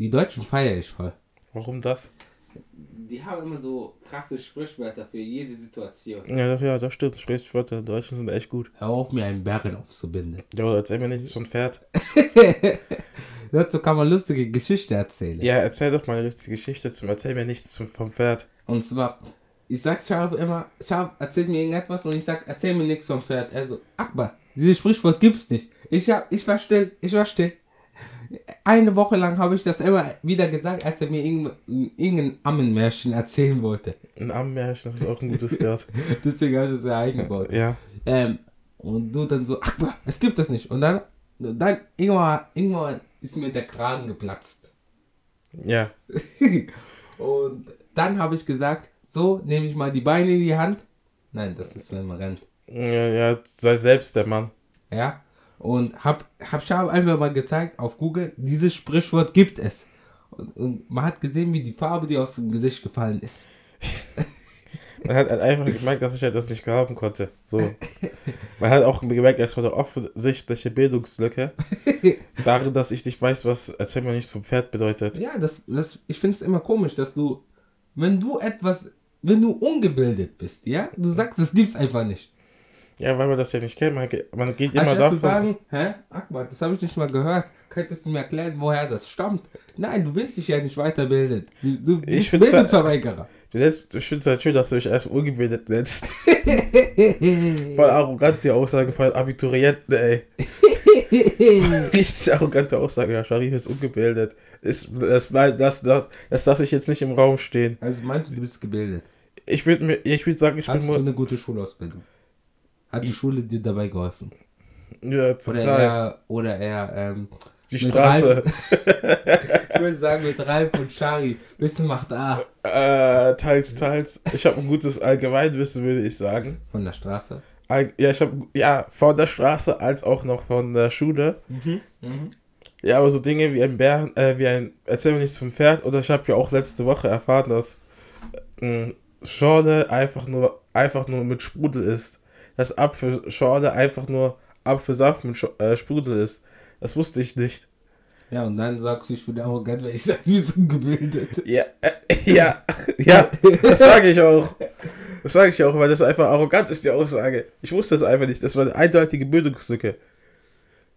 Die Deutschen feiere ich voll. Warum das? Die haben immer so krasse Sprichwörter für jede Situation. Ja, doch, ja, das stimmt. Sprichwörter in Deutschland sind echt gut. Hör auf, mir einen Bären aufzubinden. Ja, aber erzähl mir nichts von Pferd. Dazu kann man lustige Geschichte erzählen. Ja, erzähl doch mal eine lustige Geschichte zum Erzähl mir nichts zum, vom Pferd. Und zwar, ich sag Schaf immer, Schaf, erzähl mir irgendetwas und ich sag, erzähl mir nichts vom Pferd. Er so, Akbar, dieses Sprichwort gibt's nicht. Ich hab, ich war still, ich war still. Eine Woche lang habe ich das immer wieder gesagt, als er mir irgend- irgendein Ammenmärchen erzählen wollte. Ein Ammenmärchen, das ist auch ein gutes Wort. Deswegen habe ich das ja eingebaut. Ja. Ähm, und du dann so, Akbar, es gibt das nicht. Und dann, dann irgendwann, irgendwann ist mir der Kragen geplatzt. Ja. und dann habe ich gesagt, so, nehme ich mal die Beine in die Hand. Nein, das ist, wenn man rennt. Ja, ja, sei selbst der Mann. Ja. Und hab, hab einfach mal gezeigt auf Google, dieses Sprichwort gibt es. Und, und man hat gesehen, wie die Farbe, die aus dem Gesicht gefallen ist. Man hat halt einfach gemerkt, dass ich halt das nicht glauben konnte. So. Man hat auch gemerkt, es war eine offensichtliche Bildungslücke. Darin, dass ich nicht weiß, was erzähl mir nichts vom Pferd bedeutet. Ja, das, das, ich finde es immer komisch, dass du, wenn du etwas, wenn du ungebildet bist, ja, du sagst, das gibt's einfach nicht. Ja, weil man das ja nicht kennt. Man, ge- man geht immer Anstatt davon. zu sagen, hä, Akbar, das habe ich nicht mal gehört. Könntest du mir erklären, woher das stammt? Nein, du willst dich ja nicht weiterbilden. Du, du bist find's ja- Bildungsverweigerer. Du nennst- ich finde es halt schön, dass du dich erst ungebildet nennst. Voll arrogant die Aussage von Abiturienten, ey. Richtig arrogante Aussage. Ja, Sharif ist ungebildet. Ist, das, das, das, das, das lasse ich jetzt nicht im Raum stehen. Also meinst du, du bist gebildet? Ich würde ich würde sagen, ich bin Hattest du eine gute Schulausbildung? Hat die Schule dir dabei geholfen? ja, zum Oder Teil. eher, oder eher, ähm, Die Straße. ich würde sagen, mit Ralf und Shari. Wissen macht A. Äh, teils, teils. Ich habe ein gutes Allgemeinwissen, würde ich sagen. Von der Straße. All, ja, ich habe, ja, von der Straße als auch noch von der Schule. Ja, aber so Dinge wie ein Bär, äh, wie ein, erzähl mir nichts vom Pferd. Oder ich habe ja auch letzte Woche erfahren, dass äh, Schorle einfach nur, einfach nur mit Sprudel ist. Dass Apfelschorle einfach nur Apfelsaft mit Scho äh, Sprudel ist. Das wusste ich nicht. Ja, und dann sagst du, ich bin arrogant, weil ich sage, du bist ungebildet. Ja, äh, ja, ja, das sage ich auch. Das sage ich auch, weil das einfach arrogant ist, die Aussage. Ich wusste das einfach nicht. Das war eine eindeutige Bildungslücke.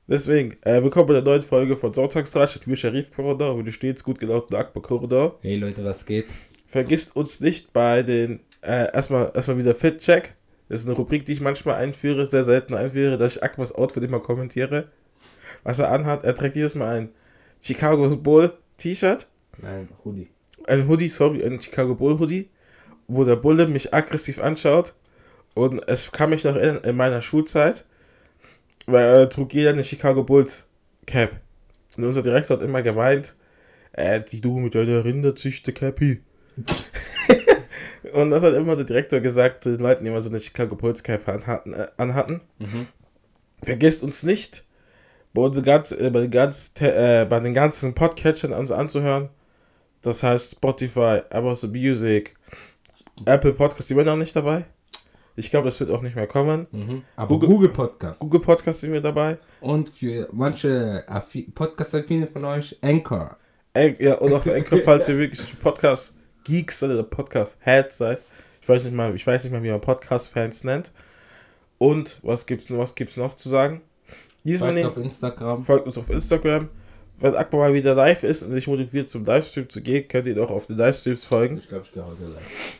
Deswegen, äh, willkommen bei der neuen Folge von Sonntagsratsch. Ich bin Sharif Korridor und du stets gut gelaunten Akbar Korridor. Hey Leute, was geht? Vergisst uns nicht bei den, äh, erstmal, erstmal wieder Fit-Check. Das ist eine Rubrik, die ich manchmal einführe, sehr selten einführe, dass ich Akbars Outfit immer kommentiere. Was er anhat, er trägt jedes Mal ein Chicago Bull T-Shirt Nein, Hoodie. ein Hoodie, sorry, ein Chicago Bull Hoodie, wo der Bulle mich aggressiv anschaut. Und es kann mich noch erinnern, in meiner Schulzeit, weil er trug jeder eine Chicago Bulls Cap. Und unser Direktor hat immer gemeint, äh, die du mit deiner Rinderzüchte Cappy. Und das hat immer so Direktor gesagt zu den Leuten, die immer so eine Chicago Bulls Cap anhatten. Äh, anhatten. Mhm. Vergesst uns nicht, bei, uns ganz, äh, bei, den ganz, äh, bei den ganzen Podcatchern uns anzuhören. Das heißt Spotify, Amazon Music, Apple Podcasts, die waren noch nicht dabei. Ich glaube, das wird auch nicht mehr kommen. Mhm. Aber Google- Google, Podcast. Google Podcasts sind wir dabei. Und für manche affi- Podcast-Affine von euch, Anchor. Ja, und auch Anchor, falls ihr wirklich Podcast-Geeks oder Podcast-Heads seid. Ich weiß nicht mal, ich weiß nicht mal, wie man Podcast-Fans nennt. Und was gibt's, noch- was gibt's noch zu sagen? Diesmal Folgt nehmen, auf Instagram. folgt uns auf Instagram. Wenn Akbar mal wieder live ist und sich motiviert zum Livestream zu gehen, könnt ihr ihn auch auf den Livestreams folgen. Ich glaube, ich gehe heute live.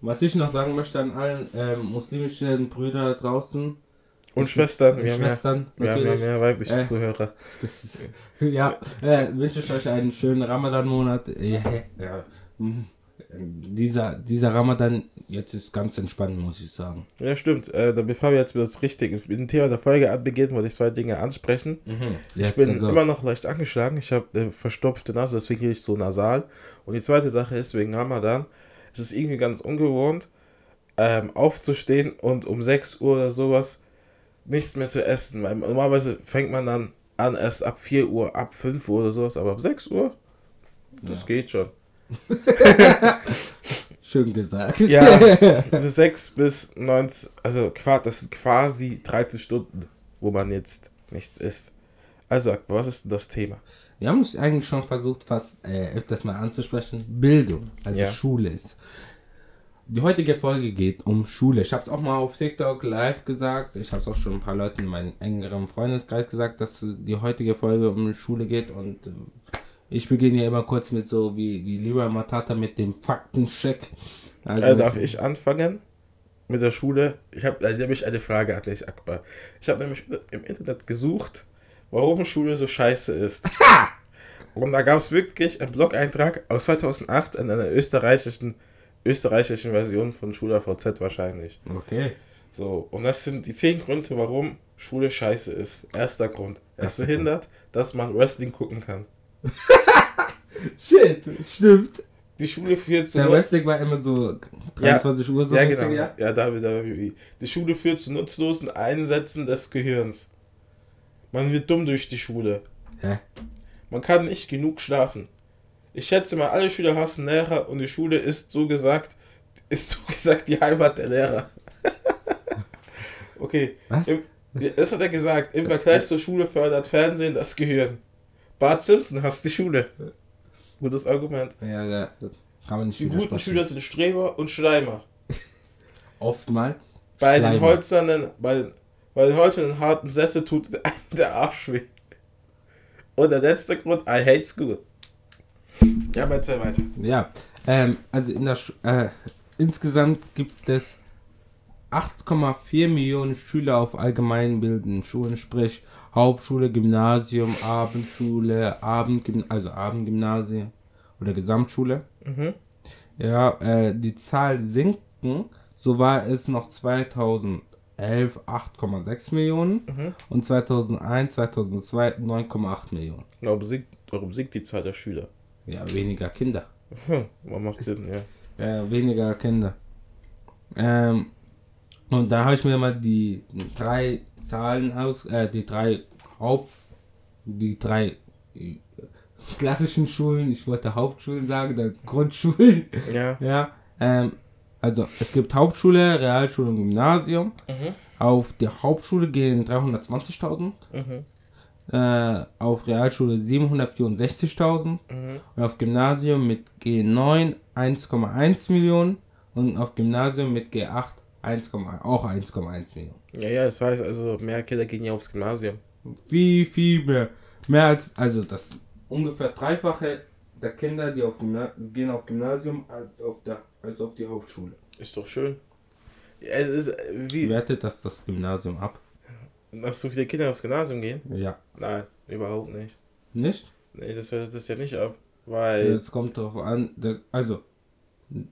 Was ich noch sagen möchte an allen ähm, muslimischen Brüder draußen Und Schwestern, wir haben ja, Schwestern, wir haben mehr weibliche Äh, Zuhörer. Ist, ja, äh, wünsche ich euch einen schönen Ramadan-Monat. Ja, ja. Dieser, dieser Ramadan jetzt ist ganz entspannt, muss ich sagen. Ja, stimmt. Äh, bevor wir jetzt mit das Richtige, mit dem Thema der Folge anbeginnen, wollte ich zwei Dinge ansprechen. Ich Let's bin go. immer noch leicht angeschlagen. Ich habe eine verstopfte Nase, deswegen gehe ich so nasal. Und die zweite Sache ist, wegen Ramadan, es ist irgendwie ganz ungewohnt, ähm, aufzustehen und um 6 Uhr oder sowas nichts mehr zu essen. Weil normalerweise fängt man dann an erst ab 4 Uhr, ab 5 Uhr oder sowas, aber ab 6 Uhr, das Ja. geht schon. Schön gesagt. Ja, bis 6 bis 19, also das sind quasi 13 Stunden, wo man jetzt nichts isst. Also, Akbar, was ist denn das Thema? Wir haben es eigentlich schon versucht, fast äh, öfters mal anzusprechen. Bildung, also Ja. Schule ist. Die heutige Folge geht um Schule. Ich habe es auch mal auf TikTok live gesagt. Ich habe es auch schon ein paar Leuten in meinem engeren Freundeskreis gesagt, dass die heutige Folge um Schule geht. Und äh, ich beginne ja immer kurz mit so wie, wie Lira Matata mit dem Faktencheck. Also Äh, darf ich anfangen mit der Schule? Ich habe nämlich eine Frage an dich, Akbar. Ich habe nämlich im Internet gesucht, warum Schule so scheiße ist. Und da gab es wirklich einen Blog-Eintrag aus 2008 in einer österreichischen, österreichischen Version von SchulAVZ wahrscheinlich. Okay. So, und das sind die zehn Gründe, warum Schule scheiße ist. Erster Grund. Es verhindert, dass man Wrestling gucken kann. Shit, stimmt. Die Schule führt zu Der Wrestling war immer so 23 Uhr so. ja, genau. ja? Ja, WWE. Die Schule führt zu nutzlosen Einsätzen des Gehirns. Man wird dumm durch die Schule. Hä? Man kann nicht genug schlafen. Ich schätze mal, alle Schüler hassen Lehrer und die Schule ist so gesagt, ist so gesagt die Heimat der Lehrer. okay. Was? Im, das hat er gesagt. Im Vergleich zur Schule fördert Fernsehen das Gehirn. Bart Simpson hasst die Schule. Gutes Argument. Ja, ja, kann man nicht Die guten. Schüler sind Streber und Schleimer. Oftmals. Bei den Schleimer. holzernen, bei, bei den holzernen harten Sessel tut einem der Arsch weh. Und der letzte Grund, I hate school. Ja, aber erzähl weiter. Ja, ähm, also in der Sch äh, insgesamt gibt es 8,4 Millionen Schüler auf allgemeinbildenden Schulen, sprich Hauptschule, Gymnasium, Abendschule, Abendgym also Abendgymnasium oder Gesamtschule. Mhm. Ja, äh, die Zahl sinken, so war es noch 2011 8,6 Millionen Mhm. und 2001, 2002 9,8 Millionen. Warum sinkt, warum sinkt die Zahl der Schüler? Ja, weniger Kinder. Hm, man macht Sinn, ja. Ja, weniger Kinder. Ähm, und da habe ich mir mal die drei Zahlen aus, äh, die drei Haupt, die drei äh, klassischen Schulen, ich wollte Hauptschulen sagen, dann Grundschulen. Ja. ja, ähm, also es gibt Hauptschule, Realschule und Gymnasium. Mhm. Auf der Hauptschule gehen 320.000, Mhm. äh, auf Realschule 764.000 Mhm. und auf Gymnasium mit G9 1,1 Millionen und auf Gymnasium mit G8 1,1 auch 1,1 Millionen. Ja, ja, das heißt also, mehr Kinder gehen ja aufs Gymnasium. Wie viel mehr? Mehr als, also das ungefähr dreifache der Kinder, die auf Gymna gehen auf Gymnasium als auf, der, als auf die Hauptschule. Ist doch schön. Es ist, wie, Wertet das das Gymnasium ab? dass so viele Kinder aufs Gymnasium gehen? Ja. Nein, überhaupt nicht. Nicht? Nee, das wertet das ja nicht ab. Weil, Es kommt darauf an, das, also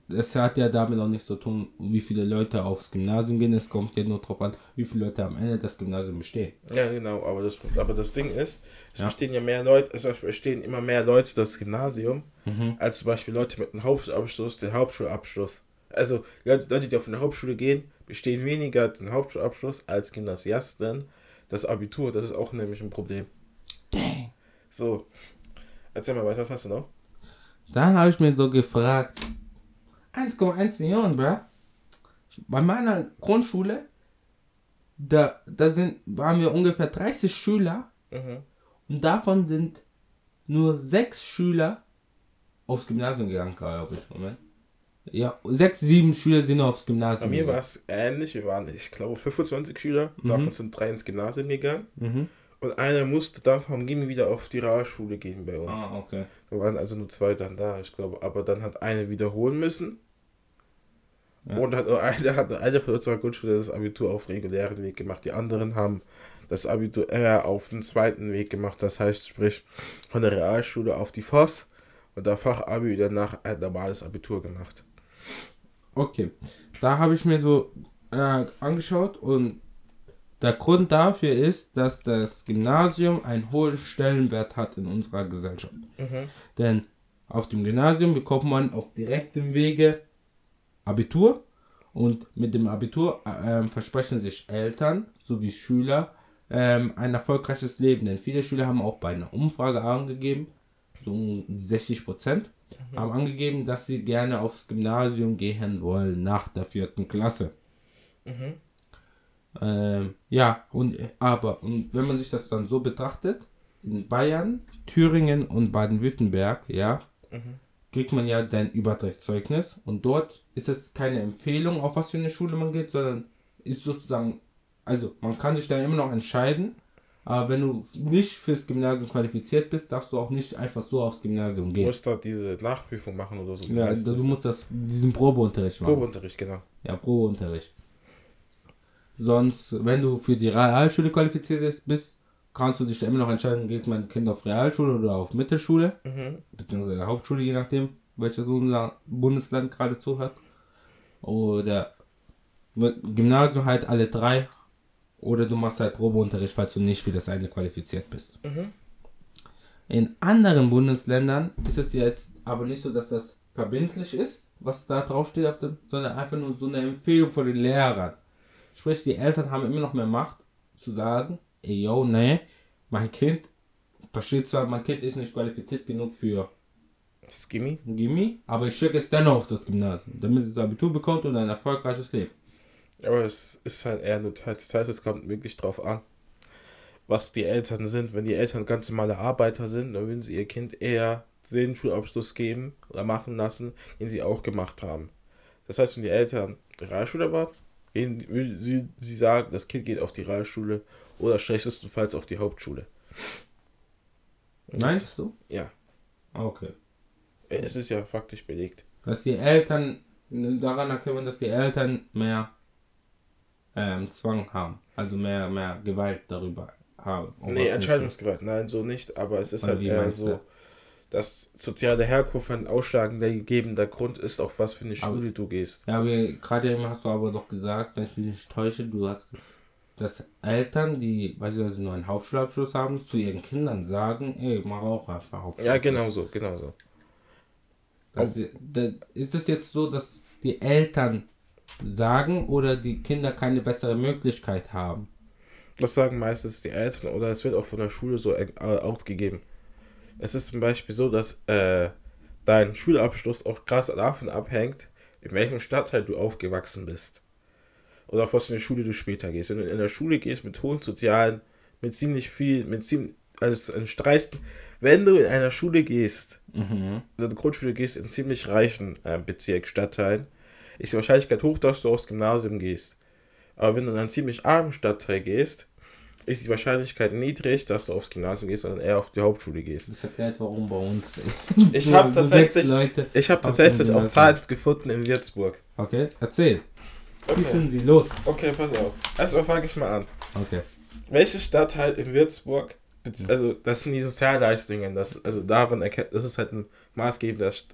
es hat ja damit auch nicht so tun, wie viele Leute aufs Gymnasium gehen. Es kommt ja nur darauf an, wie viele Leute am Ende das Gymnasium bestehen. ja genau, aber das, aber das Ding ist, es Ja. bestehen ja mehr Leute, es bestehen immer mehr Leute das Gymnasium, Mhm. als zum Beispiel Leute mit einem Hauptschulabschluss, den Hauptschulabschluss. Also Leute, die auf eine Hauptschule gehen, bestehen weniger den Hauptschulabschluss als Gymnasiasten das Abitur. Das ist auch nämlich ein Problem. So, erzähl mal weiter, was hast du noch? Dann habe ich mir so gefragt, 1,1 Millionen, bro. Bei meiner Grundschule, da, da sind, waren wir ungefähr 30 Schüler Mhm. und davon sind nur sechs Schüler aufs Gymnasium gegangen, glaube ich. Moment. Ja, sechs, sieben Schüler sind aufs Bei Gymnasium mir war es ähnlich. Wir waren, ich glaube, 25 Schüler. Mhm. Davon sind drei ins Gymnasium gegangen. Mhm. Und einer musste dann vom Gimmi wieder auf die Realschule gehen bei uns. Ah, okay. Wir waren also nur zwei dann da, ich glaube. Aber dann hat eine wiederholen müssen. Ja. Und hat nur eine, hat nur eine von unserer Grundschule das Abitur auf regulären Weg gemacht. Die anderen haben das Abitur eher auf den zweiten Weg gemacht. Das heißt, sprich, von der Realschule auf die Voss und der Fachabi danach ein normales Abitur gemacht. Okay, da habe ich mir so äh, angeschaut und der Grund dafür ist, dass das Gymnasium einen hohen Stellenwert hat in unserer Gesellschaft. Mhm. Denn auf dem Gymnasium bekommt man auf direktem Wege Abitur und mit dem Abitur äh, ähm, versprechen sich Eltern sowie Schüler ähm, ein erfolgreiches Leben. Denn viele Schüler haben auch bei einer Umfrage angegeben, so 60 Prozent haben angegeben, dass sie gerne aufs Gymnasium gehen wollen nach der vierten Klasse. Mhm. Ähm, ja, und aber und wenn man sich das dann so betrachtet, in Bayern, Thüringen und Baden-Württemberg, ja, Mhm. Kriegt man ja dein Übertrittszeugnis und dort ist es keine Empfehlung, auf was für eine Schule man geht, sondern ist sozusagen, also man kann sich dann immer noch entscheiden, aber wenn du nicht fürs Gymnasium qualifiziert bist, darfst du auch nicht einfach so aufs Gymnasium Du gehen. musst da diese Nachprüfung machen oder so. Ja, du musst das, diesen Probeunterricht machen. Probeunterricht, genau. Ja, Probeunterricht. Sonst, wenn du für die Realschule qualifiziert bist, kannst du dich immer noch entscheiden, geht mein Kind auf Realschule oder auf Mittelschule, Mhm. beziehungsweise Hauptschule, je nachdem, welches Bundesland gerade zuhört. Oder mit Gymnasium halt alle drei. Oder du machst halt Probeunterricht, falls du nicht für das eine qualifiziert bist. Mhm. In anderen Bundesländern ist es jetzt aber nicht so, dass das verbindlich ist, was da drauf steht, auf dem, sondern einfach nur so eine Empfehlung von den Lehrern. Sprich, die Eltern haben immer noch mehr Macht zu sagen, ey yo, nee, mein Kind, da steht zwar, mein Kind ist nicht qualifiziert genug für Das ein Gimmi, aber ich schicke es dennoch auf das Gymnasium, damit es Abitur bekommt und ein erfolgreiches Leben. Aber es ist halt eher eine Teilzeit, es kommt wirklich drauf an, was die Eltern sind. Wenn die Eltern ganz normale Arbeiter sind, dann würden sie ihr Kind eher den Schulabschluss geben oder machen lassen, den sie auch gemacht haben. Das heißt, wenn die Eltern Realschule waren, gehen- sie sagen, das Kind geht auf die Realschule oder schlechtestenfalls auf die Hauptschule. Meinst du? Ja, Okay. es ist ja faktisch belegt. Dass die Eltern, daran erkennt man, dass die Eltern mehr ähm, Zwang haben. Also mehr, mehr Gewalt darüber haben. um Nee, Entscheidungsgewalt, nein, so nicht, aber es ist Oder halt eher so, dass soziale Herkunft ein ausschlaggebender Grund ist, auf was für eine Aber- Schule du gehst. Ja, gerade eben hast du aber doch gesagt, wenn ich mich nicht täusche, du hast, dass Eltern, die beispielsweise nur einen Hauptschulabschluss haben, zu ihren Kindern sagen, ey, mach auch einfach Hauptschulabschluss. Ja, genau so, genau so. Dass die, da, ist es jetzt so, dass die Eltern sagen oder die Kinder keine bessere Möglichkeit haben? Das sagen meistens die Eltern oder es wird auch von der Schule so äh, ausgegeben. Es ist zum Beispiel so, dass äh, dein Schulabschluss auch krass davon abhängt, in welchem Stadtteil du aufgewachsen bist. Oder auf was für eine Schule du später gehst. Wenn du in der Schule gehst mit hohen sozialen, mit ziemlich viel, mit ziemlich, also ein Streichen, wenn du in einer Schule gehst, Mhm. in der Grundschule gehst, in ziemlich reichen äh, Bezirk, Stadtteilen, ist die Wahrscheinlichkeit hoch, dass du aufs Gymnasium gehst. Aber wenn du in einen ziemlich armen Stadtteil gehst, ist die Wahrscheinlichkeit niedrig, dass du aufs Gymnasium gehst, sondern eher auf die Hauptschule gehst. Das erklärt, warum bei uns. Ich habe tatsächlich, ich auf tatsächlich auch. Zahlen gefunden in Würzburg. Okay, erzähl. Wie Okay, sind sie los? okay pass auf. Erstmal fange ich mal an. Okay. Welche Stadtteil in Würzburg, also das sind die Sozialleistungen, das, also darin erkennt, das ist halt ein maßgebender St-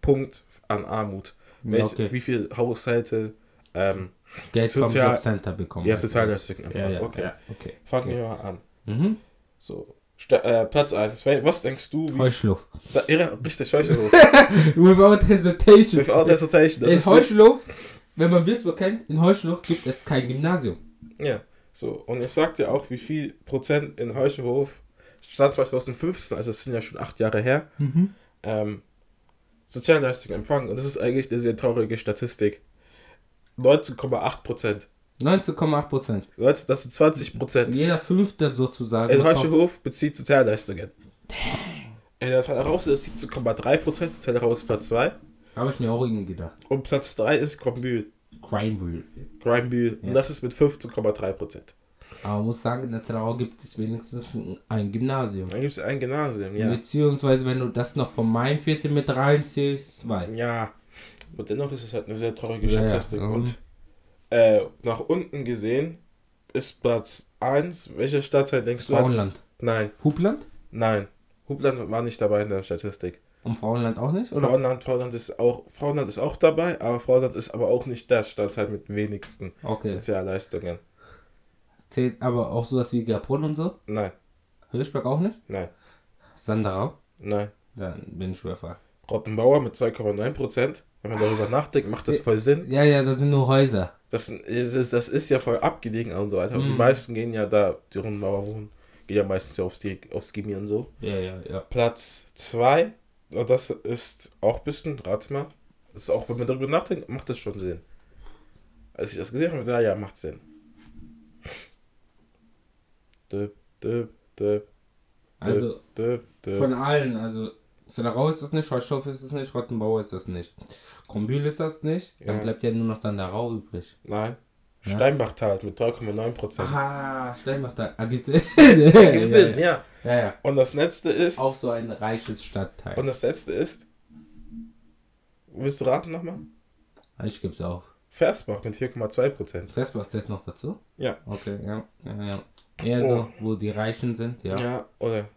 Punkt an Armut. Welche, okay. Wie viele Haushalte ähm, Geld vom Jobcenter bekommen. ja, Sozialleistungen Ja, ja, okay. ja, okay. Fangen wir mal an. Mhm. So, Sta äh, Platz 1. Was denkst du? Wie Heuschluff. da, ja, richtig, Heuchelhof. Without hesitation. Without hesitation. Das ist Heuschluff, wenn man Würzburg kennt, in Heuschluff gibt es kein Gymnasium. Ja, so. Und ich sag dir auch, wie viel Prozent in Heuchelhof, Stand 2015, also das sind ja schon acht Jahre her, Mhm. ähm, Sozialleistungen empfangen. Und das ist eigentlich eine sehr traurige Statistik. 19,8 Prozent. 19,8 Prozent. Das sind 20 Prozent. Jeder Fünfte sozusagen. In Heuchelhof bezieht Sozialleistungen. In der Zahl heraus ist 17,3 Prozent, Zahl heraus ist Platz 2. Habe ich mir auch irgendwie gedacht. Und Platz 3 ist Grombühl. Crime Grimebühl. Ja. Und das ist mit 15,3 Prozent. Aber man muss sagen, in der Zerau gibt es wenigstens ein- Gymnasium. Dann gibt es ein Gymnasium, ja. Beziehungsweise, wenn du das noch von meinem Viertel mit reinziehst, zwei. Ja. Und dennoch ist es halt eine sehr traurige Ja, ja, Statistik. ähm. Und äh, nach unten gesehen ist Platz 1. Welche Stadtteil denkst du? Frauenland. Nein, Hubland? nein. Hubland war nicht dabei in der Statistik. Und Frauenland auch nicht? Oder? Frauenland, Frauenland ist auch, Frauenland ist auch dabei, aber Frauenland ist aber auch nicht der Stadtteil mit wenigsten Okay. Sozialleistungen. Zählt aber auch sowas wie Gerbrunn und so? Nein, Hirschberg auch nicht? nein, Sanderau? nein. Dann bin ich schwer Rottenbauer mit 2,9 Prozent. Wenn man darüber nachdenkt, macht das voll Sinn. Ja, ja, das sind nur Häuser. Das ist, das ist ja voll abgelegen und so weiter. Und die Mhm. meisten gehen ja da, die Rottenbauer wohnen, gehen ja meistens ja aufs, aufs Gimmi und so. Ja, ja, ja. Platz 2, das ist auch ein bisschen, rate mal. Das ist auch, wenn man darüber nachdenkt, macht das schon Sinn. Als ich das gesehen habe, ja, ja, macht Sinn. Also dö, dö. von allen, also Sellerau ist das nicht, Holzstoff ist das nicht, Rottenbauer ist das nicht. Krombühl ist das nicht, dann ja. bleibt ja nur noch Sanderau übrig. Nein. Ja? Steinbachtal mit 3,9%. Ah, Steinbachtal. Ah, gibt Sinn. gibt Sinn, ja. Ja, ja. Und das letzte ist. Auch so ein reiches Stadtteil. Und das letzte ist. Willst du raten nochmal? Ich gebe es auf. Versbach mit 4,2%. Versbach zählt noch dazu? Ja. Okay, ja. ja, ja. Eher oh. so, wo die Reichen sind, ja. Ja, oder.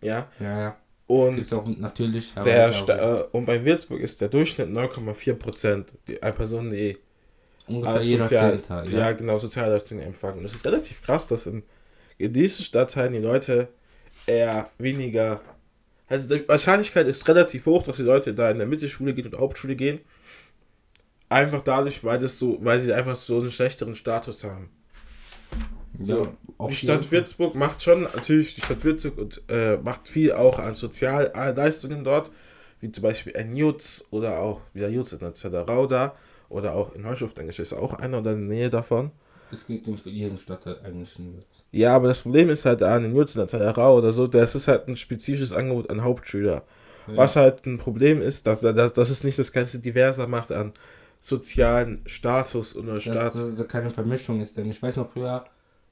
Ja. Ja, ja. Und Gibt's auch natürlich. Der äh, und bei Würzburg ist der Durchschnitt 9,4%. Die eine Person, ungefähr jeder sozial, Zehnter, ja. ja, genau, Sozialleistungen empfangen. Und es ist relativ krass, dass in, in diesen Stadtteilen die Leute eher weniger. Also die Wahrscheinlichkeit ist relativ hoch, dass die Leute da in der Mittelschule gehen und Hauptschule gehen. Einfach dadurch, weil das so, weil sie einfach so einen schlechteren Status haben. So, ja, die Stadt Würzburg macht schon, natürlich die Stadt Würzburg und äh, macht viel auch an Sozialleistungen dort, wie zum Beispiel ein Jutz oder auch, wie der Jutz in der Zederau da oder auch in Heuschhof, denke ich, ist auch einer oder in der Nähe davon. Es gibt für jeden Stadtteil eigentlich einen Jutz. Ja, aber das Problem ist halt an den Jutz in der Zederau oder so, das ist halt ein spezifisches Angebot an Hauptschüler. Ja. Was halt ein Problem ist, dass, dass, dass es nicht das Ganze diverser macht an sozialen Status oder Status. Dass das keine Vermischung ist, denn ich weiß noch früher,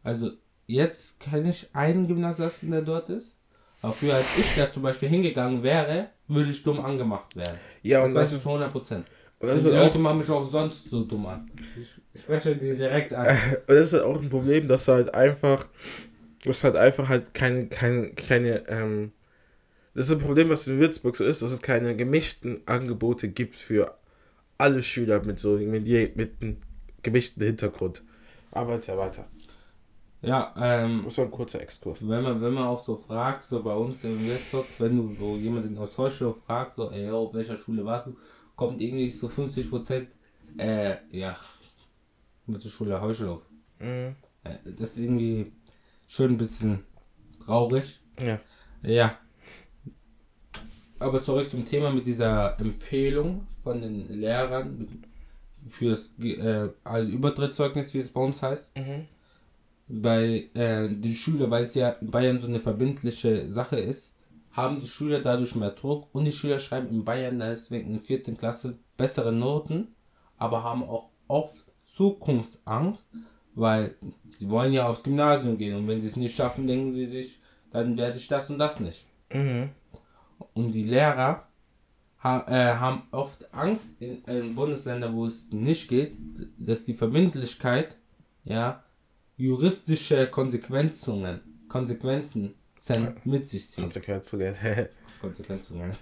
also jetzt kenne ich einen Gymnasiasten, der dort ist. Aber früher, als ich da zum Beispiel hingegangen wäre, würde ich dumm angemacht werden. Ja, und das weiß ich zu 100 Prozent. Und das die Leute machen mich auch sonst so dumm an. Ich, spreche die direkt an. und das ist halt auch ein Problem, dass halt einfach, dass halt einfach halt keine, keine, keine, ähm, das ist ein Problem, was in Würzburg so ist, dass es keine gemischten Angebote gibt für alle Schüler mit so mit, mit einem gemischten Hintergrund. Arbeite weiter. Ja, ähm. Das war ein kurzer Exkurs. Wenn man, wenn man auch so fragt, so bei uns im Westblock, wenn du so jemanden aus Heuschule fragst, so, ey, auf welcher Schule warst du, kommt irgendwie so 50 Prozent, äh, ja, mit der Schule Heuschlof. Mhm. Äh, das ist irgendwie schon ein bisschen traurig. Ja. Ja. Aber zurück zum Thema mit dieser Empfehlung von den Lehrern fürs äh, also Übertrittzeugnis, wie es bei uns heißt. Mhm bei äh, den Schülern, weil es ja in Bayern so eine verbindliche Sache ist, haben die Schüler dadurch mehr Druck und die Schüler schreiben in Bayern deswegen in der vierten Klasse bessere Noten, aber haben auch oft Zukunftsangst, weil sie wollen ja aufs Gymnasium gehen und wenn sie es nicht schaffen, denken sie sich, dann werde ich das und das nicht. Mhm. Und die Lehrer ha äh, haben oft Angst in, in Bundesländern, wo es nicht geht, dass die Verbindlichkeit ja juristische Konsequenzen, Konsequenzen mit sich ziehen. Konsequenzen. Konsequenzen.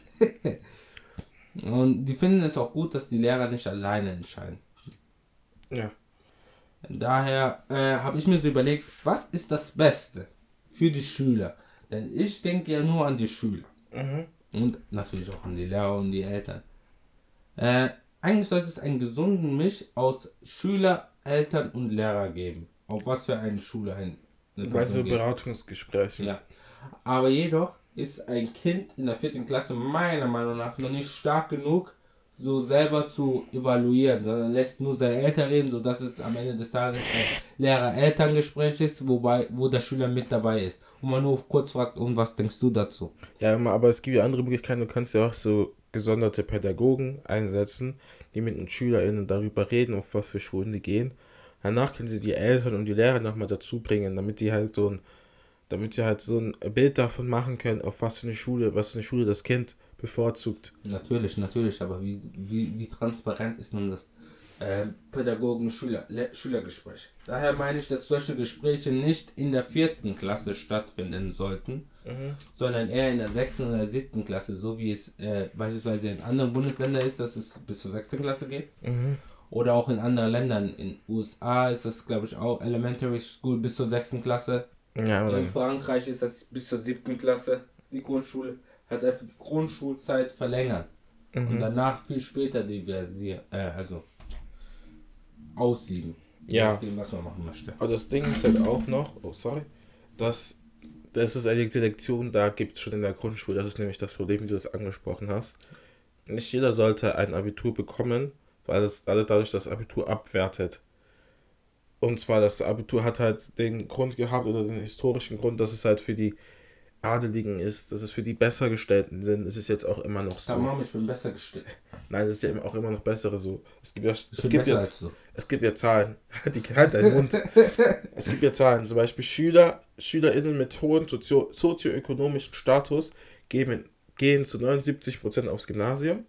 Und die finden es auch gut, dass die Lehrer nicht alleine entscheiden. Ja. Daher äh, habe ich mir so überlegt, was ist das Beste für die Schüler? Denn ich denke ja nur an die Schüler. Mhm. Und natürlich auch an die Lehrer und die Eltern. Äh, eigentlich sollte es einen gesunden Misch aus Schüler, Eltern und Lehrer geben. Auf was für eine Schule ein. Bei so Beratungsgesprächen. Ja. Aber jedoch ist ein Kind in der vierten Klasse meiner Meinung nach noch nicht stark genug, so selber zu evaluieren, sondern lässt nur seine Eltern reden, sodass es am Ende des Tages ein Lehrer-Elterngespräch ist, wobei, wo der Schüler mit dabei ist. Und man nur kurz fragt, und was denkst du dazu? Ja, aber es gibt ja andere Möglichkeiten, du kannst ja auch so gesonderte Pädagogen einsetzen, die mit den SchülerInnen darüber reden, auf was für Schulen die gehen Danach können sie die Eltern und die Lehrer nochmal dazu bringen, damit die halt so ein, damit sie halt so ein Bild davon machen können, auf was für eine Schule, was für eine Schule das Kind bevorzugt. Natürlich, natürlich, aber wie, wie, wie transparent ist nun das äh, Pädagogen-Schülergespräch? Daher meine ich, dass solche Gespräche nicht in der vierten Klasse stattfinden sollten, mhm. sondern eher in der sechsten oder siebten Klasse, so wie es äh, beispielsweise in anderen Bundesländern ist, dass es bis zur sechsten Klasse geht. Mhm. Oder auch in anderen Ländern. In USA ist das, glaube ich, auch Elementary School bis zur sechsten Klasse. Ja, in Frankreich ist das bis zur siebten Klasse. Die Grundschule hat einfach die Grundschulzeit verlängert. Mhm. Und danach viel später diversieren. Äh, also aussieben. Ja. Nachdem, was man machen möchte. Aber das Ding ist halt auch noch, oh sorry, dass das ist eine Selektion, da gibt es schon in der Grundschule. Das ist nämlich das Problem, wie du das angesprochen hast. Nicht jeder sollte ein Abitur bekommen, weil es dadurch das Abitur abwertet. Und zwar das Abitur hat halt den Grund gehabt oder den historischen Grund, dass es halt für die Adeligen ist, dass es für die Bessergestellten sind. Es ist jetzt auch immer noch so. Sag Mama, ich bin besser gestellt. Nein, es ist ja auch immer noch bessere so. Es gibt ja, es Ich gibt ja, du. es gibt ja Zahlen. Die halt deinen Mund. es gibt ja Zahlen. Zum Beispiel Schüler, SchülerInnen mit hohem sozio sozioökonomischen Status gehen, gehen zu 79% aufs Gymnasium.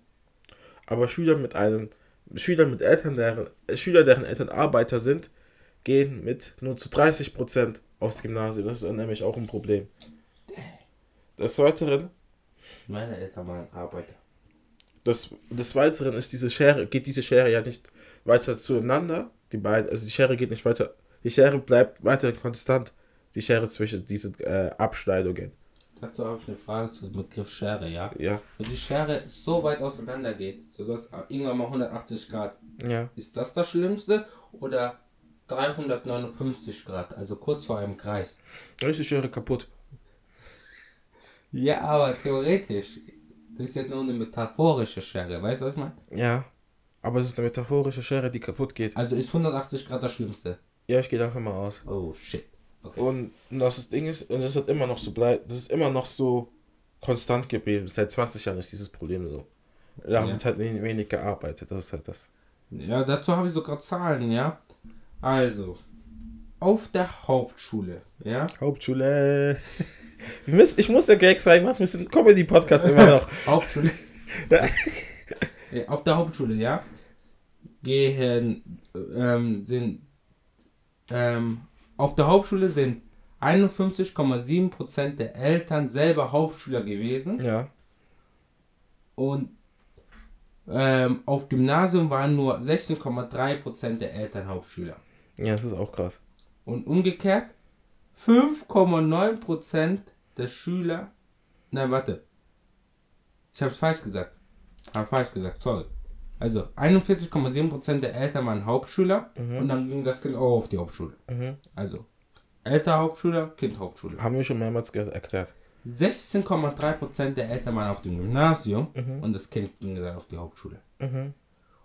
Aber Schüler mit einem Schüler mit Eltern, deren Schüler, deren Eltern Arbeiter sind, gehen mit nur zu 30% aufs Gymnasium. Das ist nämlich auch ein Problem. Des Weiteren Meine Eltern waren Arbeiter. des, des Weiteren ist diese Schere, geht diese Schere ja nicht weiter zueinander. Die beiden, also die Schere geht nicht weiter. Die Schere bleibt weiterhin konstant. Die Schere zwischen diesen äh, Abschneidungen. Dazu habe ich eine Frage zu dem Begriff Schere, ja? Ja, Wenn die Schere so weit auseinander geht, sodass irgendwann mal 180 Grad, ja. ist das das Schlimmste oder 359 Grad, also kurz vor einem Kreis? Die Schere kaputt. Ja, aber theoretisch, das ist ja nur eine metaphorische Schere, weißt du, was ich meine? Ja. Aber es ist eine metaphorische Schere, die kaputt geht. Also ist 180 Grad das Schlimmste. Ja, ich gehe davon mal aus. Oh shit. Okay. Und das, das Ding ist, und das hat immer noch so bleibt, das ist immer noch so konstant geblieben. Seit 20 Jahren ist dieses Problem so. Da Ja. wird halt wenig gearbeitet. Das ist halt das. Ja, dazu habe ich sogar Zahlen, ja. Also, auf der Hauptschule, ja. Hauptschule. Wir müssen, ich muss ja Gags reinmachen, wir sind Comedy-Podcast immer noch. Hauptschule. Ja. Auf der Hauptschule, ja. Gehen, ähm, sind, ähm, auf der Hauptschule sind 51,7% der Eltern selber Hauptschüler gewesen Ja. und ähm, auf Gymnasium waren nur 16,3% der Eltern Hauptschüler. Ja, das ist auch krass. Und umgekehrt 5,9% der Schüler. Nein, warte. Ich habe es falsch gesagt. Habe falsch gesagt, sorry. Also 41,7% der Eltern waren Hauptschüler und dann ging das Kind auch auf die Hauptschule. Mhm. Also Eltern Hauptschüler, Kind Hauptschule. Haben wir schon mehrmals erklärt. 16,3% der Eltern waren auf dem Gymnasium Mhm. und das Kind ging dann auf die Hauptschule. Mhm.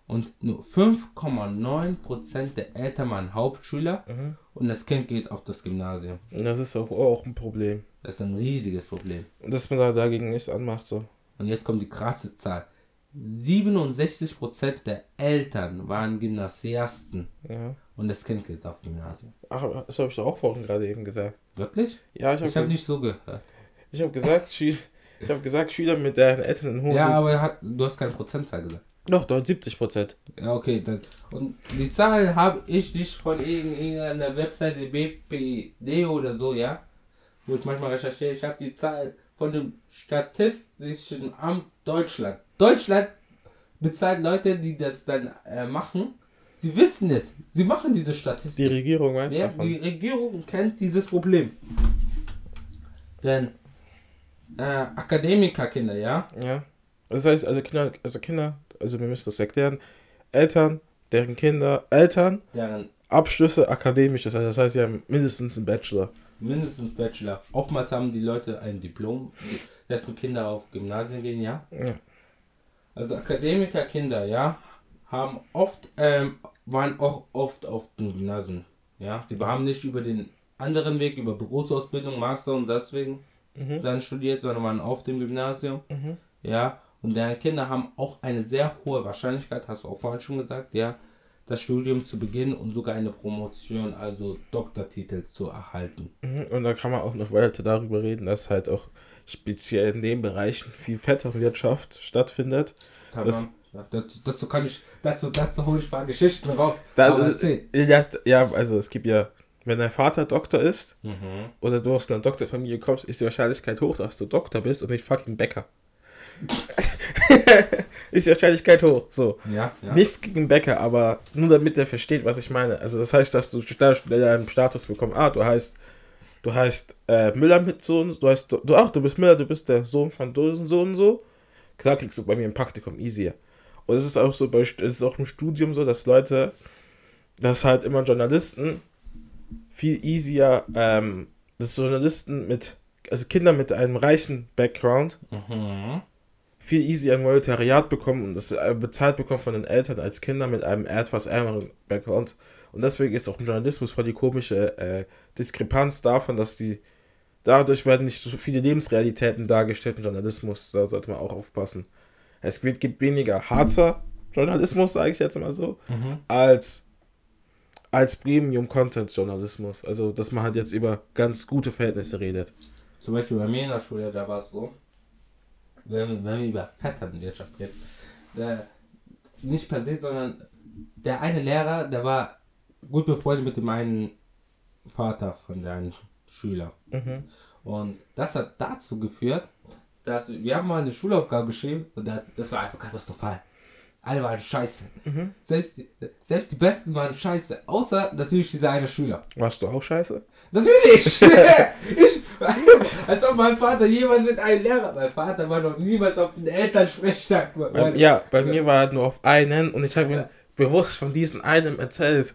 Und nur 5,9% der Eltern waren Hauptschüler Mhm. und das Kind geht auf das Gymnasium. Das ist auch, auch ein Problem. Das ist ein riesiges Problem. Und dass man da dagegen nichts anmacht, so. Und jetzt kommt die krasse Zahl. 67% der Eltern waren Gymnasiasten Ja. und das Kind geht auf Gymnasium. Ach, das habe ich doch auch vorhin gerade eben gesagt. Wirklich? Ja, ich Ich habe habe nicht so gehört. ich hab gesagt, Schü ich habe gesagt, Schüler mit deren Eltern in hohen Ja, aber er hat, du hast keine Prozentzahl gesagt. Doch, dort 70 Prozent. Ja, okay. Dann, und die Zahl habe ich nicht von irgend- irgendeiner Webseite BPD oder so, ja? Wo ich manchmal recherchiere. Ich habe die Zahl von dem Statistischen Amt Deutschland. Deutschland bezahlt Leute, die das dann äh, machen. Sie wissen es. Sie machen diese Die Statistik. Regierung weiß Ja, davon. die Regierung kennt dieses Problem. Denn äh, Akademikerkinder, ja, Ja. Das heißt, also Kinder, also Kinder, also wir müssen das erklären, Eltern, deren Kinder, Eltern, deren Abschlüsse akademisch, das heißt, das heißt, sie haben mindestens einen Bachelor. mindestens Bachelor. Oftmals haben die Leute ein Diplom, dessen Kinder auf Gymnasien gehen, ja. Ja. Also Akademikerkinder, ja, haben oft, ähm, waren auch oft auf dem Gymnasium, ja. Sie haben nicht über den anderen Weg, über Berufsausbildung, Master und deswegen Mhm. dann studiert, sondern waren auf dem Gymnasium, Mhm. ja. Und deren Kinder haben auch eine sehr hohe Wahrscheinlichkeit, hast du auch vorhin schon gesagt, ja, das Studium zu beginnen und sogar eine Promotion, also Doktortitel zu erhalten. Mhm. Und da kann man auch noch weiter darüber reden, dass halt auch speziell in den Bereichen viel Vetternwirtschaft stattfindet. Das-. Ja, dazu, dazu kann ich, dazu, dazu hole ich ein paar Geschichten raus. Das ist, erzähl. ja, ja, also es gibt ja, wenn dein Vater Doktor ist Mhm. oder du aus einer Doktorfamilie kommst, ist die Wahrscheinlichkeit hoch, dass du Doktor bist und nicht fucking Bäcker. ist die Wahrscheinlichkeit hoch. So. Ja, ja. Nichts gegen Bäcker, aber nur damit der versteht, was ich meine. Also das heißt, dass du schneller einen Status bekommst. Ah, du heißt, du heißt äh, Müller mit so und du heißt, du, ach, du bist Müller, du bist der Sohn von so und so und so. Klar kriegst du bei mir im Praktikum easier. Und es ist auch so, bei, es ist auch im Studium so, dass Leute, dass halt immer Journalisten viel easier, ähm, dass Journalisten mit, also Kinder mit einem reichen Background Mhm. Viel easier ein Volontariat bekommen und das äh, bezahlt bekommen von den Eltern als Kinder mit einem etwas ärmeren Background. Und deswegen ist auch im Journalismus voll die komische äh, Diskrepanz davon, dass die, dadurch werden nicht so viele Lebensrealitäten dargestellt im Journalismus. Da sollte man auch aufpassen. Es wird, gibt weniger harter Journalismus, sage ich jetzt mal so, Mhm. als, als Premium-Content-Journalismus. Also, dass man halt jetzt über ganz gute Verhältnisse redet. Zum Beispiel bei mir in der Schule, da war es so, wenn, wenn wir über Vetternwirtschaft reden, der, nicht per se, sondern der eine Lehrer, der war gut befreundet mit dem einen Vater von seinen Schüler. Mhm. Und das hat dazu geführt, dass wir haben mal eine Schulaufgabe geschrieben und das, das war einfach katastrophal. Alle waren scheiße. Mhm. Selbst, die, selbst die Besten waren scheiße. Außer natürlich dieser eine Schüler. Warst du auch scheiße? Natürlich! ich, als ob mein Vater jemals mit einem Lehrer. Mein Vater war noch niemals auf den Elternsprechtag. Bei, ja, bei mir war halt nur auf einen und ich habe mir bewusst von diesem einen erzählt.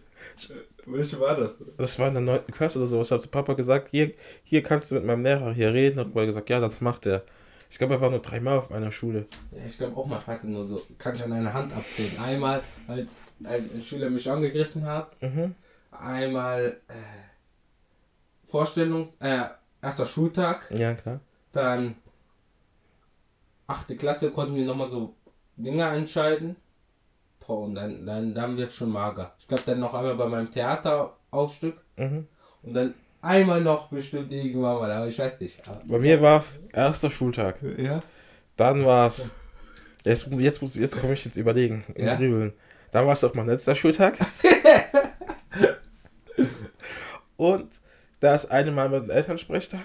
Welche war das? Das war in der 9. Klasse oder so. Ich habe zu Papa gesagt, hier, hier kannst du mit meinem Lehrer hier reden. Und er gesagt, ja, das macht er. Ich glaube, er war nur dreimal auf meiner Schule. Ja, ich glaube auch, mein Vater nur so. Kann ich an einer Hand abzählen. Einmal, als ein Schüler mich angegriffen hat. Mhm. Einmal äh, Vorstellungs... Äh, erster Schultag. Ja, klar. Dann achte Klasse konnten wir nochmal so Dinge entscheiden. Boah, und dann, dann, dann wird schon mager. Ich glaube dann noch einmal bei meinem Theaterausstück. Mhm. Und dann einmal noch bestimmt irgendwann mal, aber ich weiß nicht. Aber, Bei mir war es erster Schultag. ja? Dann war es. Jetzt, jetzt, muss- jetzt komme ich jetzt überlegen. Im Ja. Grübeln. Dann war es auch mein letzter Schultag. Und da ist eine Mal mit dem Elternsprechtag.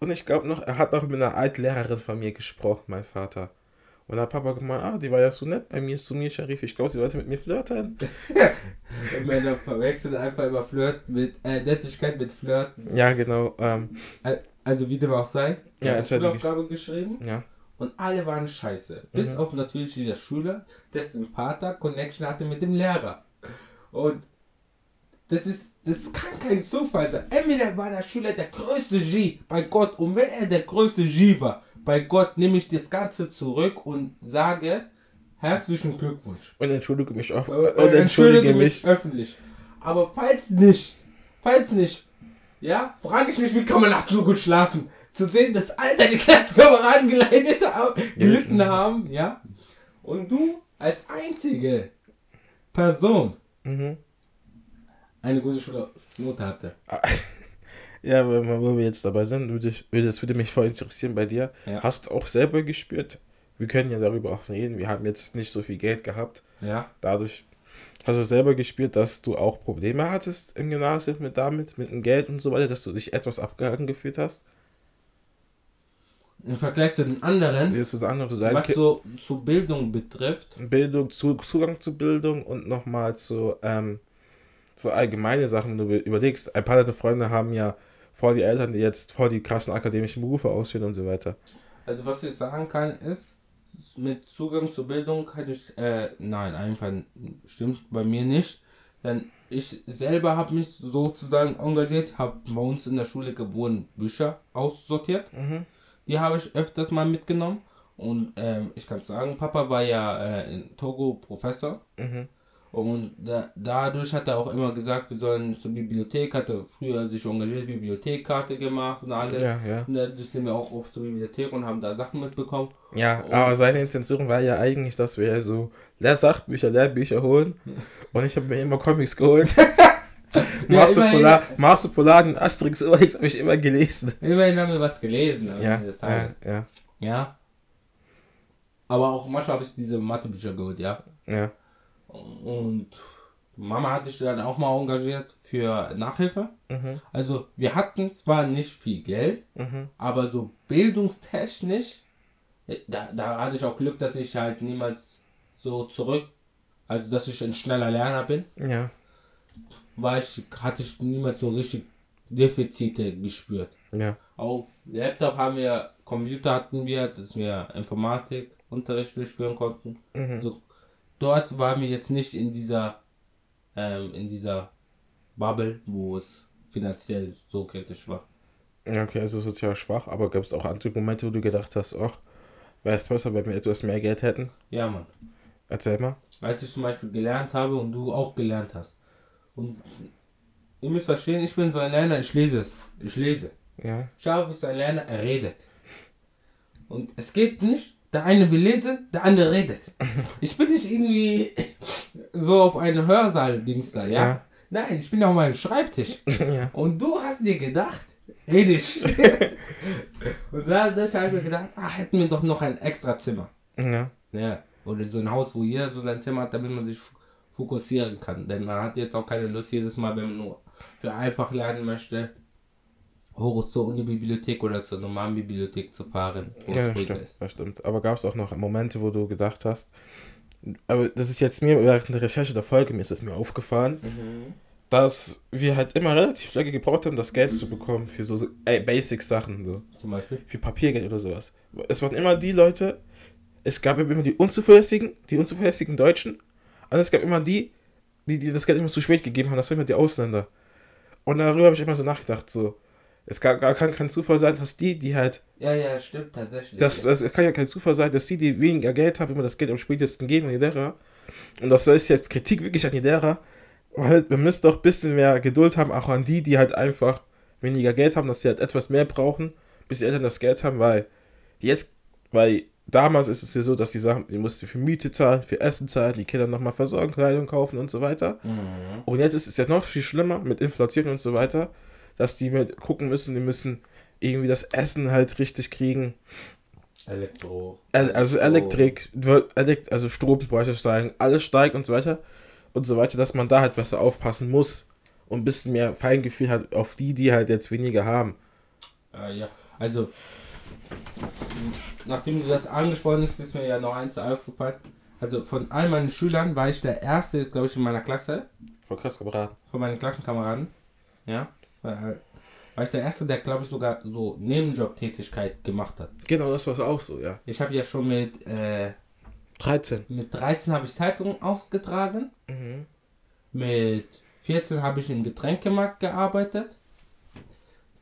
Und ich glaube noch, er hat noch mit einer alten Lehrerin von mir gesprochen, mein Vater. Und da hat Papa gemeint, ah, die war ja so nett bei mir, zu mir, Sharif. Ich glaube, sie wollte mit mir flirten. Männer verwechseln einfach immer Flirten mit, äh, Nettigkeit mit Flirten. Ja, genau. Ähm, Al- Also wie dem auch sei. Ja, Ich habe erzähl Schulaufgabe geschrieben. ja. Und alle waren scheiße. Bis Mhm. auf natürlich dieser Schüler, dessen Vater Connection hatte mit dem Lehrer. Und das ist, das kann kein Zufall sein. Entweder war der Schüler der größte G bei Gott. Und wenn er der größte G war, bei Gott nehme ich das Ganze zurück und sage herzlichen Glückwunsch. Und entschuldige mich auch. Äh, Und entschuldige mich. öffentlich. Aber falls nicht, falls nicht, ja, frage ich mich, wie kann man nachts so gut schlafen? Zu sehen, dass all deine Klassenkameraden geleitet haben, gelitten haben, ja? Und du als einzige Person Mhm. Eine gute Schulnote hatte. Ja, aber wo wir jetzt dabei sind, würde ich, würde, das würde mich voll interessieren bei dir. Ja. Hast du auch selber gespürt? Wir können ja darüber auch reden. Wir haben jetzt nicht so viel Geld gehabt. Ja. Dadurch hast du selber gespürt, dass du auch Probleme hattest im Gymnasium mit damit, mit dem Geld und so weiter, dass du dich etwas abgehalten gefühlt hast. Im Vergleich zu den anderen, Wie ist das andere sein? was so zu Bildung betrifft, Bildung, zu, Zugang zu Bildung und nochmal zu, ähm, so allgemeine Sachen, wenn du überlegst. Ein paar deiner Freunde haben ja vor die Eltern, die jetzt vor die krassen akademischen Berufe ausführen und so weiter. Also was ich sagen kann ist, mit Zugang zur Bildung hatte ich, äh, nein, einfach stimmt bei mir nicht. Denn ich selber habe mich sozusagen engagiert, habe bei uns in der Schule gewohnt Bücher aussortiert. Mhm. Die habe ich öfters mal mitgenommen. Und ähm, ich kann sagen, Papa war ja äh, in Togo Professor. Mhm. Und da, dadurch hat er auch immer gesagt, wir sollen zur Bibliothek, hat er früher sich engagiert, Bibliothekkarte gemacht und alles. Ja, ja. Und dann sind wir auch oft zur Bibliothek und haben da Sachen mitbekommen. Ja, Und- aber seine Intention war ja eigentlich, dass wir so Lehr-Sachbücher, Lehrbücher holen. Und ich habe mir immer Comics geholt. Marsupolar, Marsupolar und Asterix Obelix habe ich immer gelesen. Immerhin haben wir was gelesen am Ja, Ende des ja, ja, Ja. Aber auch manchmal habe ich diese Mathebücher geholt, ja. ja. Und Mama hat sich dann auch mal engagiert für Nachhilfe. Mhm, Also wir hatten zwar nicht viel Geld, mhm, aber so bildungstechnisch, äh, da, da hatte ich auch Glück, dass ich halt niemals so zurück, also dass ich ein schneller Lerner bin, ja, war ich, hatte ich niemals so richtig Defizite gespürt. ja. Auch Laptop haben wir, Computer hatten wir, dass wir Informatikunterricht durchführen konnten. Mhm. Also dort waren wir jetzt nicht in dieser, ähm, in dieser Bubble, wo es finanziell so kritisch war. Ja, okay, also sozial schwach, aber gab es auch andere Momente, wo du gedacht hast, ach, wäre es besser, wenn wir etwas mehr Geld hätten? Ja, Mann. Erzähl mal. Als ich zum Beispiel gelernt habe und du auch gelernt hast. Und ihr müsst verstehen, ich bin so ein Lerner, ich lese es. Ich lese. Ja. Scharf ist ein Lerner, er redet. Und es geht nicht, der eine will lesen, der andere redet. Ich bin nicht irgendwie so auf einem Hörsaal-Dings da, ja? Ja. Nein, ich bin auf meinem Schreibtisch. Ja. Und du hast dir gedacht, rede ich. Und da, da habe ich mir gedacht, ah, hätten wir doch noch ein extra Zimmer. Ja. Ja. Oder so ein Haus, wo jeder so sein Zimmer hat, damit man sich fokussieren kann. Denn man hat jetzt auch keine Lust, jedes Mal, wenn man nur für einfach lernen möchte, hoch zur Unibibliothek oder zur normalen Bibliothek zu fahren, Ja, das stimmt, ist. das stimmt. Aber gab es auch noch Momente, wo du gedacht hast, aber das ist jetzt mir während der Recherche der Folge, mir ist es mir aufgefallen, dass wir halt immer relativ lange gebraucht haben, das Geld zu bekommen für so, so ey, Basic-Sachen, so. Zum Beispiel. Für Papiergeld oder sowas. Es waren immer die Leute, es gab immer die unzuverlässigen, die unzuverlässigen Deutschen, und es gab immer die, die, die das Geld immer zu spät gegeben haben, das waren immer die Ausländer. Und darüber habe ich immer so nachgedacht, so, es kann, kann kein Zufall sein, dass die, die halt Ja, ja, stimmt tatsächlich. das, das kann ja kein Zufall sein, dass die, die weniger Geld haben, immer das Geld am spätesten geben an die Lehrer. Und das ist jetzt Kritik wirklich an die Lehrer. Weil wir müssen doch ein bisschen mehr Geduld haben, auch an die, die halt einfach weniger Geld haben, dass sie halt etwas mehr brauchen, bis die Eltern das Geld haben, weil jetzt, weil damals ist es ja so, dass die Sachen, die mussten für Miete zahlen, für Essen zahlen, die Kinder nochmal versorgen, Kleidung kaufen und so weiter. Mhm. Und jetzt ist es ja noch viel schlimmer mit Inflation und so weiter, dass die mit gucken müssen, die müssen irgendwie das Essen halt richtig kriegen. Elektro. El- Also Strom. Elektrik, Elekt also Strompreise steigen, alles steigt und so weiter und so weiter, dass man da halt besser aufpassen muss und ein bisschen mehr Feingefühl hat auf die, die halt jetzt weniger haben. Äh, ja, also, nachdem du das angesprochen hast, ist mir ja noch eins aufgefallen. Also, von all meinen Schülern war ich der Erste, glaube ich, in meiner Klasse, Voll krass beraten. von meinen Klassenkameraden. Ja, war, war ich der Erste, der, glaube ich, sogar so Nebenjobtätigkeit gemacht hat. Genau, das war auch so, ja. Ich habe ja schon mit, äh, 13. mit 13 habe ich Zeitungen ausgetragen. Mhm. Mit 14 habe ich im Getränkemarkt gearbeitet.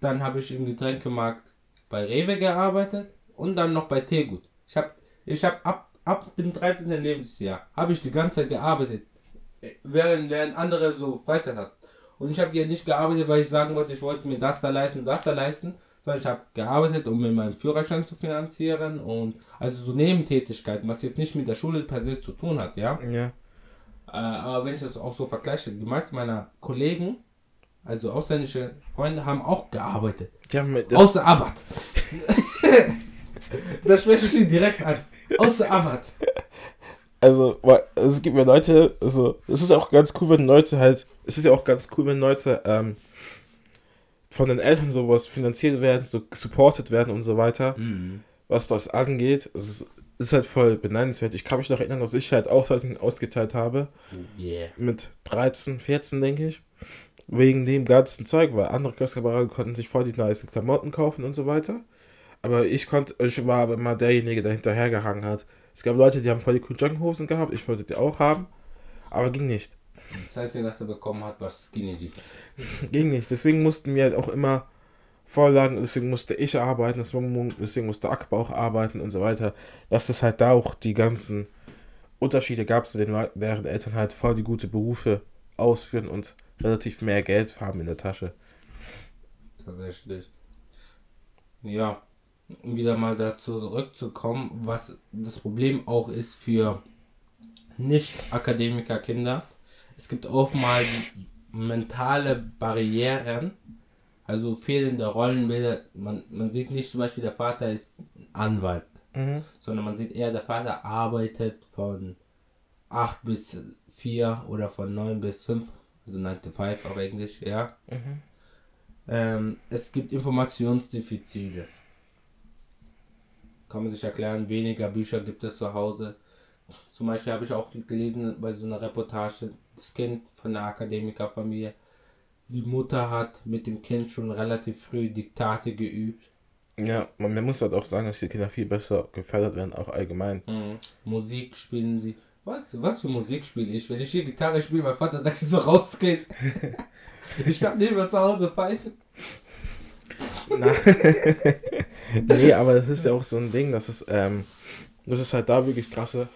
Dann habe ich im Getränkemarkt bei Rewe gearbeitet und dann noch bei Teegut. Ich habe ich hab ab, ab dem 13. Lebensjahr habe ich die ganze Zeit gearbeitet, äh, während, während andere so Freizeit hatten. Und ich habe hier nicht gearbeitet, weil ich sagen wollte, ich wollte mir das da leisten das da leisten, sondern ich habe gearbeitet, um mir meinen Führerschein zu finanzieren und also so Nebentätigkeiten, was jetzt nicht mit der Schule per se zu tun hat, ja. Ja. Äh, aber wenn ich das auch so vergleiche, die meisten meiner Kollegen, also ausländische Freunde, haben auch gearbeitet. Die haben das, Außer Abbott. das spreche ich ihn direkt an. Außer Abbott. Also, weil es gibt ja Leute, also, es ist auch ganz cool, wenn Leute halt, es ist ja auch ganz cool, wenn Leute, ähm, von den Eltern sowas finanziert werden, so supported werden und so weiter. was das angeht, es ist, halt voll beneidenswert. Ich kann mich noch erinnern, dass ich halt auch Zeitungen ausgeteilt habe. Yeah. Mit 13, 14, denke ich. Wegen dem ganzen Zeug, weil andere Klassenkameraden konnten sich voll die nice Klamotten kaufen und so weiter. Aber ich konnte, ich war aber immer derjenige, der hinterhergehangen hat. Es gab Leute, die haben voll die coolen Joggenhosen gehabt, ich wollte die auch haben. Aber ging nicht. Das Einzige, was er bekommen hat, war Skinny Jeans. Ging nicht. Deswegen mussten wir halt auch immer Vorlagen, deswegen musste ich arbeiten, deswegen musste Akbar auch arbeiten und so weiter. Dass es halt da auch die ganzen Unterschiede gab zu den Leuten, deren Eltern halt voll die gute Berufe ausführen und relativ mehr Geld haben in der Tasche. Tatsächlich. Ja, wieder mal dazu zurückzukommen, was das Problem auch ist für Nicht-Akademiker-Kinder. Es gibt oftmals mentale Barrieren, also fehlende Rollenbilder. Man, man sieht nicht zum Beispiel, der Vater ist Anwalt, Mhm. sondern man sieht eher, der Vater arbeitet von 8 bis 4 oder von 9 bis 5, also 9 to 5 auf Englisch, ja. Ähm, es gibt Informationsdefizite. Kann man sich erklären, weniger Bücher gibt es zu Hause. Zum Beispiel habe ich auch gelesen bei so einer Reportage, das Kind von einer Akademikerfamilie, die Mutter hat mit dem Kind schon relativ früh Diktate geübt. Ja, man, muss halt auch sagen, dass die Kinder viel besser gefördert werden, auch allgemein. Mhm. Musik spielen sie. Was, was für Musik spiele ich? Wenn ich hier Gitarre spiele, mein Vater sagt, ich so rausgehen. ich darf nicht mehr zu Hause pfeifen. Nee, aber das ist ja auch so ein Ding, das ist, ähm, das ist halt da wirklich krasse,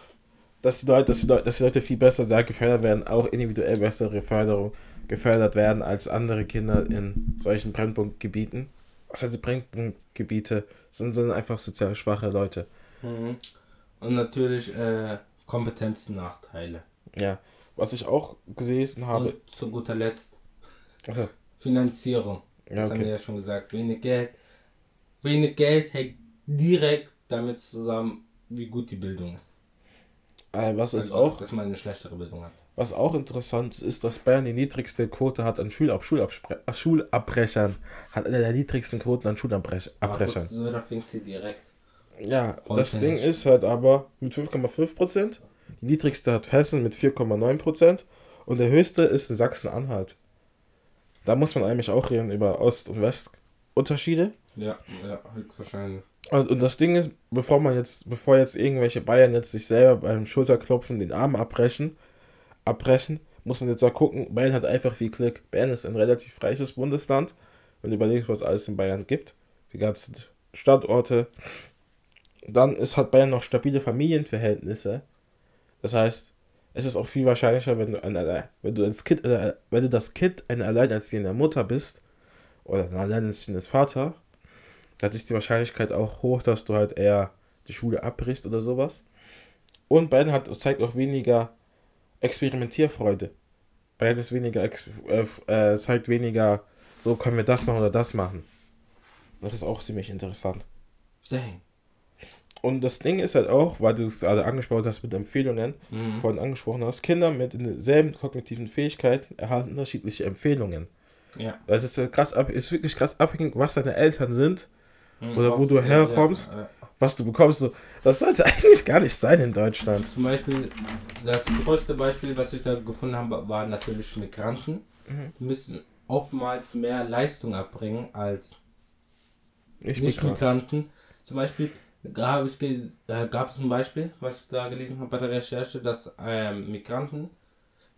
dass die Leute, dass die Leute, dass die Leute viel besser da gefördert werden, auch individuell bessere Förderung gefördert werden als andere Kinder in solchen Brennpunktgebieten. was heißt Brennpunktgebiete, sind, sind einfach sozial schwache Leute. Mhm. Und natürlich äh, Kompetenznachteile. Ja, was ich auch gelesen habe. Und zu guter Letzt Also, Finanzierung. Ja, Das haben wir okay. ja schon gesagt. Wenig Geld. Wenig Geld hängt direkt damit zusammen, wie gut die Bildung ist. Äh, was jetzt Also, auch, Dass man eine schlechtere Bildung hat. was auch interessant ist, ist, dass Bayern die niedrigste Quote hat an Schulab Schulabspre äh, Schulabbrechern. Hat eine der niedrigsten Quoten an Schulabbrechern. Markus Söder fängt sie direkt. Ja, Heute das Ding nicht. ist halt aber mit 5,5 Prozent. Die niedrigste hat Hessen mit 4,9 Prozent. Und der höchste ist in Sachsen-Anhalt. Da muss man eigentlich auch reden über Ost- und Westunterschiede. Ja, ja, höchstwahrscheinlich. Und, und das Ding ist, bevor man jetzt, bevor jetzt irgendwelche Bayern jetzt sich selber beim Schulterklopfen den Arm abbrechen, abbrechen, muss man jetzt auch gucken, Bayern hat einfach viel Glück. Bayern ist ein relativ reiches Bundesland. Wenn du überlegst, was alles in Bayern gibt, die ganzen Standorte, dann ist, hat Bayern noch stabile Familienverhältnisse. Das heißt, es ist auch viel wahrscheinlicher, wenn du, ein, Alle- wenn du, als kind, äh, wenn du das Kind einer alleinerziehenden Mutter bist oder ein alleinerziehendes Vater, dann ist die Wahrscheinlichkeit auch hoch, dass du halt eher die Schule abbrichst oder sowas. Und Bayern hat, zeigt auch weniger Experimentierfreude. Bayern ist weniger, äh, äh, zeigt weniger, so können wir das machen oder das machen. Das ist auch ziemlich interessant. Dang. Und das Ding ist halt auch, weil du es gerade angesprochen hast mit Empfehlungen, Mhm. vorhin angesprochen hast, Kinder mit denselben kognitiven Fähigkeiten erhalten unterschiedliche Empfehlungen. Ja. Das ist ja krass ab, ist wirklich krass abhängig, was deine Eltern sind, Mhm. Oder wo du herkommst. ja, ja. was du bekommst. Das sollte eigentlich gar nicht sein in Deutschland. Zum Beispiel, das größte Beispiel, was ich da gefunden habe, waren natürlich Migranten. Mhm. Die müssen oftmals mehr Leistung erbringen als Ich nicht. Zum Beispiel ges- äh, gab es ein Beispiel, was ich da gelesen habe bei der Recherche, dass ähm, Migranten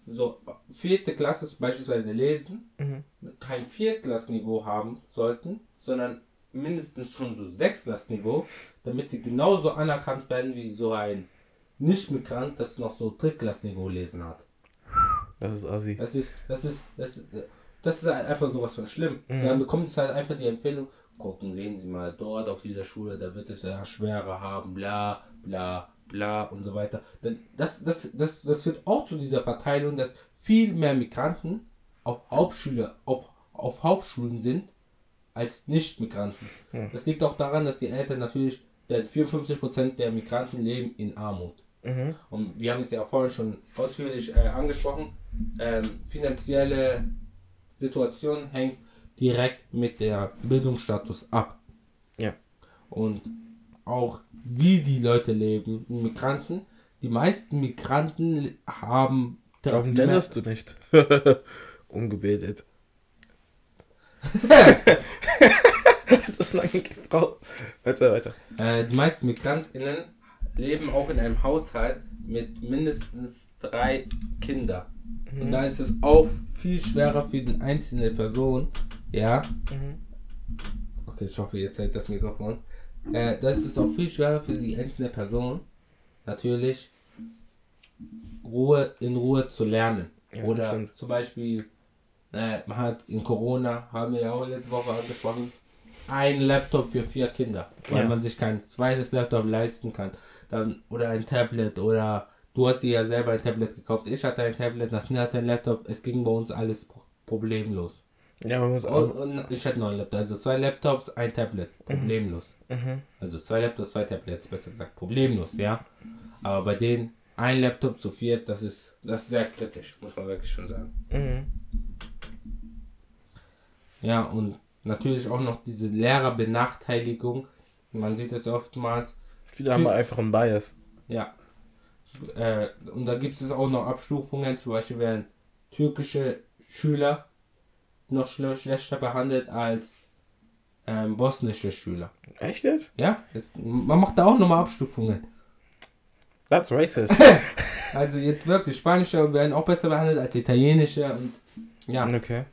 so vierte Klasse beispielsweise lesen, Mhm. kein Viertklassenniveau haben sollten, sondern mindestens schon so Sechstklassenniveau, damit sie genauso anerkannt werden wie so ein Nicht-Migrant, das noch so Drittklassenniveau lesen hat. Das ist assi. Das ist, das ist, das ist, das ist halt einfach sowas von schlimm. Mhm. Dann bekommt es halt einfach die Empfehlung, gucken, sehen Sie mal dort auf dieser Schule, da wird es ja schwerer haben, bla, bla, bla und so weiter. Denn das, das, das, das führt auch zu dieser Verteilung, dass viel mehr Migranten auf Hauptschule, auf, auf Hauptschulen sind, als Nicht-Migranten. Mhm. Das liegt auch daran, dass die Eltern natürlich, denn 54% der Migranten leben in Armut. Mhm. Und wir haben es ja vorhin schon ausführlich äh, angesprochen. Ähm, finanzielle Situation hängt direkt mit der Bildungsstatus ab. Ja. Und auch wie die Leute leben, Migranten. Die meisten Migranten haben Warum genderst du nicht? Ungebildet. das ist eine Frau. Weiter, weiter. Äh, die meisten MigrantInnen leben auch in einem Haushalt mit mindestens drei Kindern. Und da ist es auch viel schwerer für die einzelne Person, ja. Mhm. Okay, ich hoffe, jetzt hält das Mikrofon. Äh, das ist auch viel schwerer für die einzelne Person, natürlich, Ruhe in Ruhe zu lernen. Ja, Oder zum Beispiel, äh, man hat in Corona, haben wir ja auch letzte Woche angesprochen, ein Laptop für vier Kinder, weil Ja. man sich kein zweites Laptop leisten kann. Dann, oder ein Tablet oder du hast dir ja selber ein Tablet gekauft. Ich hatte ein Tablet, Nasrin hatte ein Laptop. Es ging bei uns alles pro- problemlos. Ja, man muss Und, auch. und ich hatte noch ein Laptop. Also zwei Laptops, ein Tablet. Problemlos. Mhm. Also zwei Laptops, zwei Tablets, besser gesagt. Problemlos, ja. Aber bei denen ein Laptop zu viert, das ist, das ist sehr kritisch, muss man wirklich schon sagen. Mhm. Ja, und natürlich auch noch diese Lehrerbenachteiligung. Man sieht es oftmals. Viele haben einfach einen Bias. Ja. Äh, und da gibt es auch noch Abstufungen. Zum Beispiel werden türkische Schüler noch schle schlechter behandelt als ähm, bosnische Schüler. Echt jetzt? Ja, das, man macht da auch nochmal Abstufungen. That's racist. Also jetzt wirklich, spanische werden auch besser behandelt als italienische und ja, okay.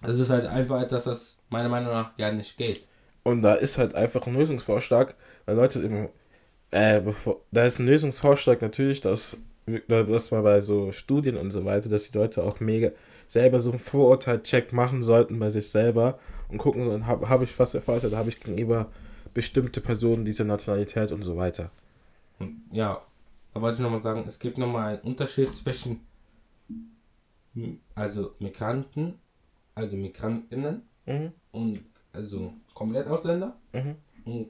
das ist halt einfach etwas, das meiner Meinung nach ja nicht geht. Und da ist halt einfach ein Lösungsvorschlag, weil Leute im, äh, bevor, da ist ein Lösungsvorschlag natürlich, dass, dass man bei so Studien und so weiter, dass die Leute auch mega selber so einen Vorurteil-Check machen sollten bei sich selber und gucken, so, habe hab ich was erfahrt, oder habe ich gegenüber bestimmte Personen dieser Nationalität und so weiter. Ja, da wollte ich nochmal sagen, es gibt nochmal einen Unterschied zwischen also Migranten, also Migrantinnen Mhm. und also komplett Ausländer Mhm. und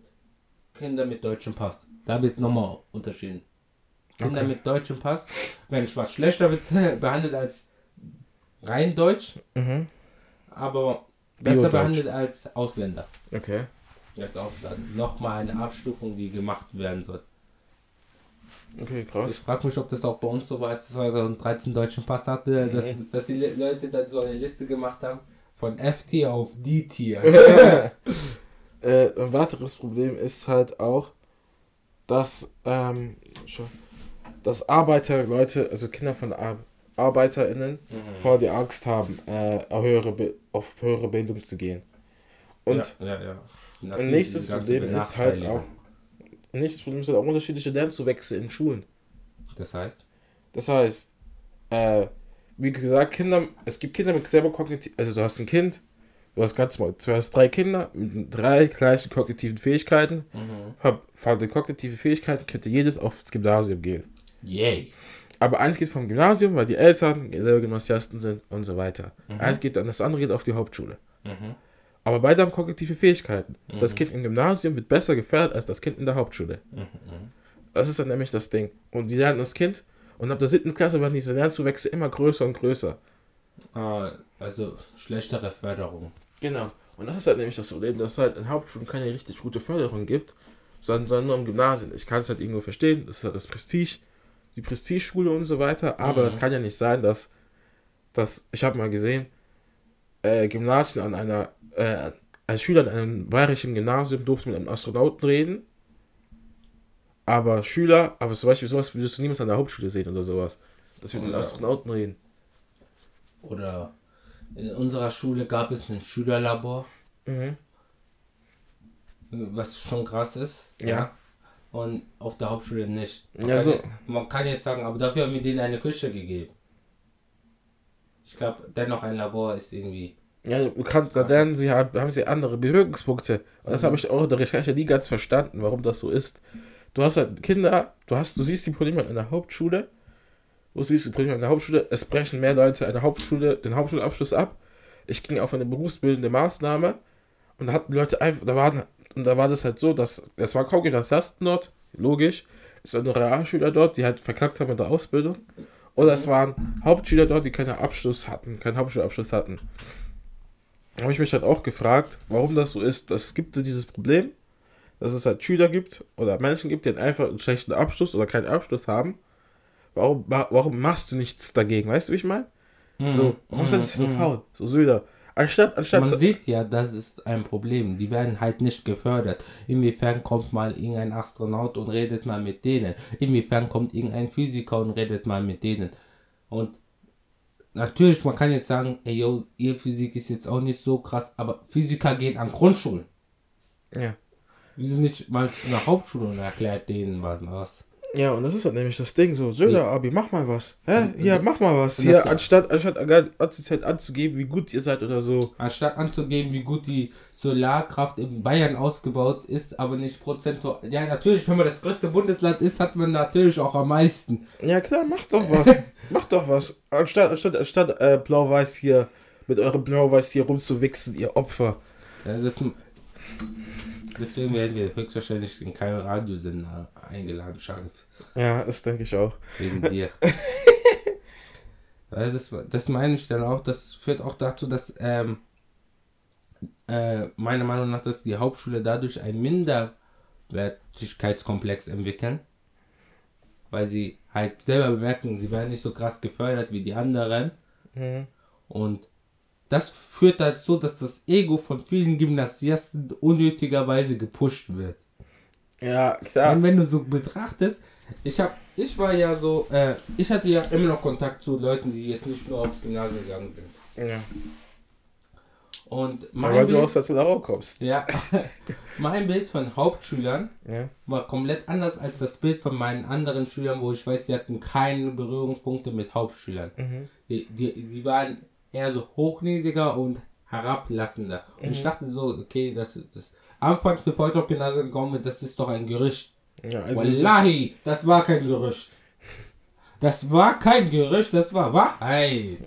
Kinder mit deutschem Pass. Da wird nochmal unterschieden. Kinder Okay. mit deutschem Pass werden zwar schlechter be- behandelt als rein deutsch, Mhm. aber besser behandelt als Ausländer. Okay. Das ist auch nochmal eine Abstufung, die gemacht werden soll. Okay, Ich krass. frage mich, ob das auch bei uns so war, als 2013 deutschen Pass hatte, dass, dass die Le- Leute dann so eine Liste gemacht haben von F-Tier auf D-Tier. Äh, ein weiteres Problem ist halt auch, dass, ähm, dass Arbeiterleute, also Kinder von Ar ArbeiterInnen, vor die Angst haben, äh, auf, höhere auf höhere Bildung zu gehen. Und ja, ja, ja. ein nächstes Problem ist halt auch, nächstes Problem ist halt auch unterschiedliche Lernzuwächse in Schulen. Das heißt, Das heißt, äh, wie gesagt, Kinder, es gibt Kinder mit selber kognitiv, also du hast ein Kind, du hast ganz mal, du hast drei Kinder mit drei gleichen kognitiven Fähigkeiten. Hab- Von den kognitiven Fähigkeiten könnte jedes aufs Gymnasium gehen. yay. Aber eins geht vom Gymnasium, weil die Eltern selber Gymnasiasten sind und so weiter. Eins geht dann, das andere geht auf die Hauptschule. Mhm. Aber beide haben kognitive Fähigkeiten. Das Kind im Gymnasium wird besser gefördert als das Kind in der Hauptschule. Das ist dann nämlich das Ding. Und die lernen das Kind und ab der siebten Klasse werden diese Lernzuwächse immer größer und größer. Ah, also schlechtere Förderung. Genau. Und das ist halt nämlich das Problem, dass es halt in Hauptschulen keine richtig gute Förderung gibt, sondern, sondern nur im Gymnasium. Ich kann es halt irgendwo verstehen, das ist halt das Prestige, die Prestigeschule und so weiter, aber es kann ja nicht sein, dass, dass ich habe mal gesehen, äh, Gymnasien an einer, äh, ein Schüler an einem bayerischen Gymnasium durfte mit einem Astronauten reden, aber Schüler, aber zum Beispiel sowas würdest du niemals an der Hauptschule sehen oder sowas, dass wir mit einem Ja. Astronauten reden. Oder in unserer Schule gab es ein Schülerlabor, Mhm. was schon krass ist. Ja. Und auf der Hauptschule nicht. Man, Ja, kann, so. jetzt, man kann jetzt sagen, aber dafür haben wir denen eine Küche gegeben. Ich glaube, dennoch ein Labor ist irgendwie. Ja, du kannst, da lernen sie halt, haben sie andere Berührungspunkte. Und das habe ich auch in der Recherche nie ganz verstanden, warum das so ist. Du hast halt Kinder, du hast, du siehst die Probleme an der Hauptschule, du siehst die Probleme an der Hauptschule, es brechen mehr Leute an der Hauptschule den Hauptschulabschluss ab. Ich ging auf eine berufsbildende Maßnahme und da hatten die Leute einfach, da waren, und da war das halt so, dass, es war kaum Gymnasiasten dort, logisch, es waren nur Realschüler dort, die halt verkackt haben mit der Ausbildung. Oder es waren Hauptschüler dort, die keinen Abschluss hatten, keinen Hauptschulabschluss hatten habe ich mich halt auch gefragt, warum das so ist. Es gibt dieses Problem, dass es halt Schüler gibt oder Menschen gibt, die halt einfach einen schlechten Abschluss oder keinen Abschluss haben. Warum, wa- warum machst du nichts dagegen? Weißt du, wie ich meine? So, warum sind sie so faul? So Söder. Anstatt, anstatt. Man sieht ja, das ist ein Problem. Die werden halt nicht gefördert. Inwiefern kommt mal irgendein Astronaut und redet mal mit denen? Inwiefern kommt irgendein Physiker und redet mal mit denen? Und natürlich, man kann jetzt sagen, ey yo, ihr Physik ist jetzt auch nicht so krass, aber Physiker gehen an Grundschulen. ja. Die sind nicht mal nach Hauptschule und erklärt denen was. Ja, und das ist halt nämlich das Ding so. Söder, Abi, mach mal was. Hä? Ja, mach mal was. Hier, anstatt, anstatt Zeit anzugeben, wie gut ihr seid oder so. Anstatt anzugeben, wie gut die Solarkraft in Bayern ausgebaut ist, aber nicht prozentual. Ja, natürlich, wenn man das größte Bundesland ist, hat man natürlich auch am meisten. Ja klar, macht doch was. macht doch was. Anstatt, anstatt, anstatt äh, blau-weiß hier, mit eurem blau-weiß hier rumzuwichsen, ihr Opfer. Ja, das, deswegen werden wir höchstwahrscheinlich in keinen Radiosender eingeladen, Scharf. Ja, das denke ich auch. Wegen dir. Das, das meine ich dann auch, das führt auch dazu, dass ähm, äh, meiner Meinung nach, dass die Hauptschule dadurch einen Minderwertigkeitskomplex entwickeln. Weil sie halt selber bemerken, sie werden nicht so krass gefördert wie die anderen. Mhm. Und das führt dazu, dass das Ego von vielen Gymnasiasten unnötigerweise gepusht wird. Ja, klar. Und wenn du so betrachtest, ich hab, ich war ja so, äh, ich hatte ja immer noch Kontakt zu Leuten, die jetzt nicht nur aufs Gymnasium gegangen sind. Ja. Und mein Aber du aus Bild, der Lau kommst. ja, mein Bild von Hauptschülern Ja. war komplett anders als das Bild von meinen anderen Schülern, wo ich weiß, die hatten keine Berührungspunkte mit Hauptschülern. Mhm. Die, die, die waren eher so hochnäsiger und herablassender. Und ich dachte so, okay, das das anfangs bevor ich auf Gymnasium gekommen bin, das ist doch ein Gerücht. Ja, also es ist- Wallahi, das war kein Gerücht. Das war kein Gerücht, das war Wahrheit.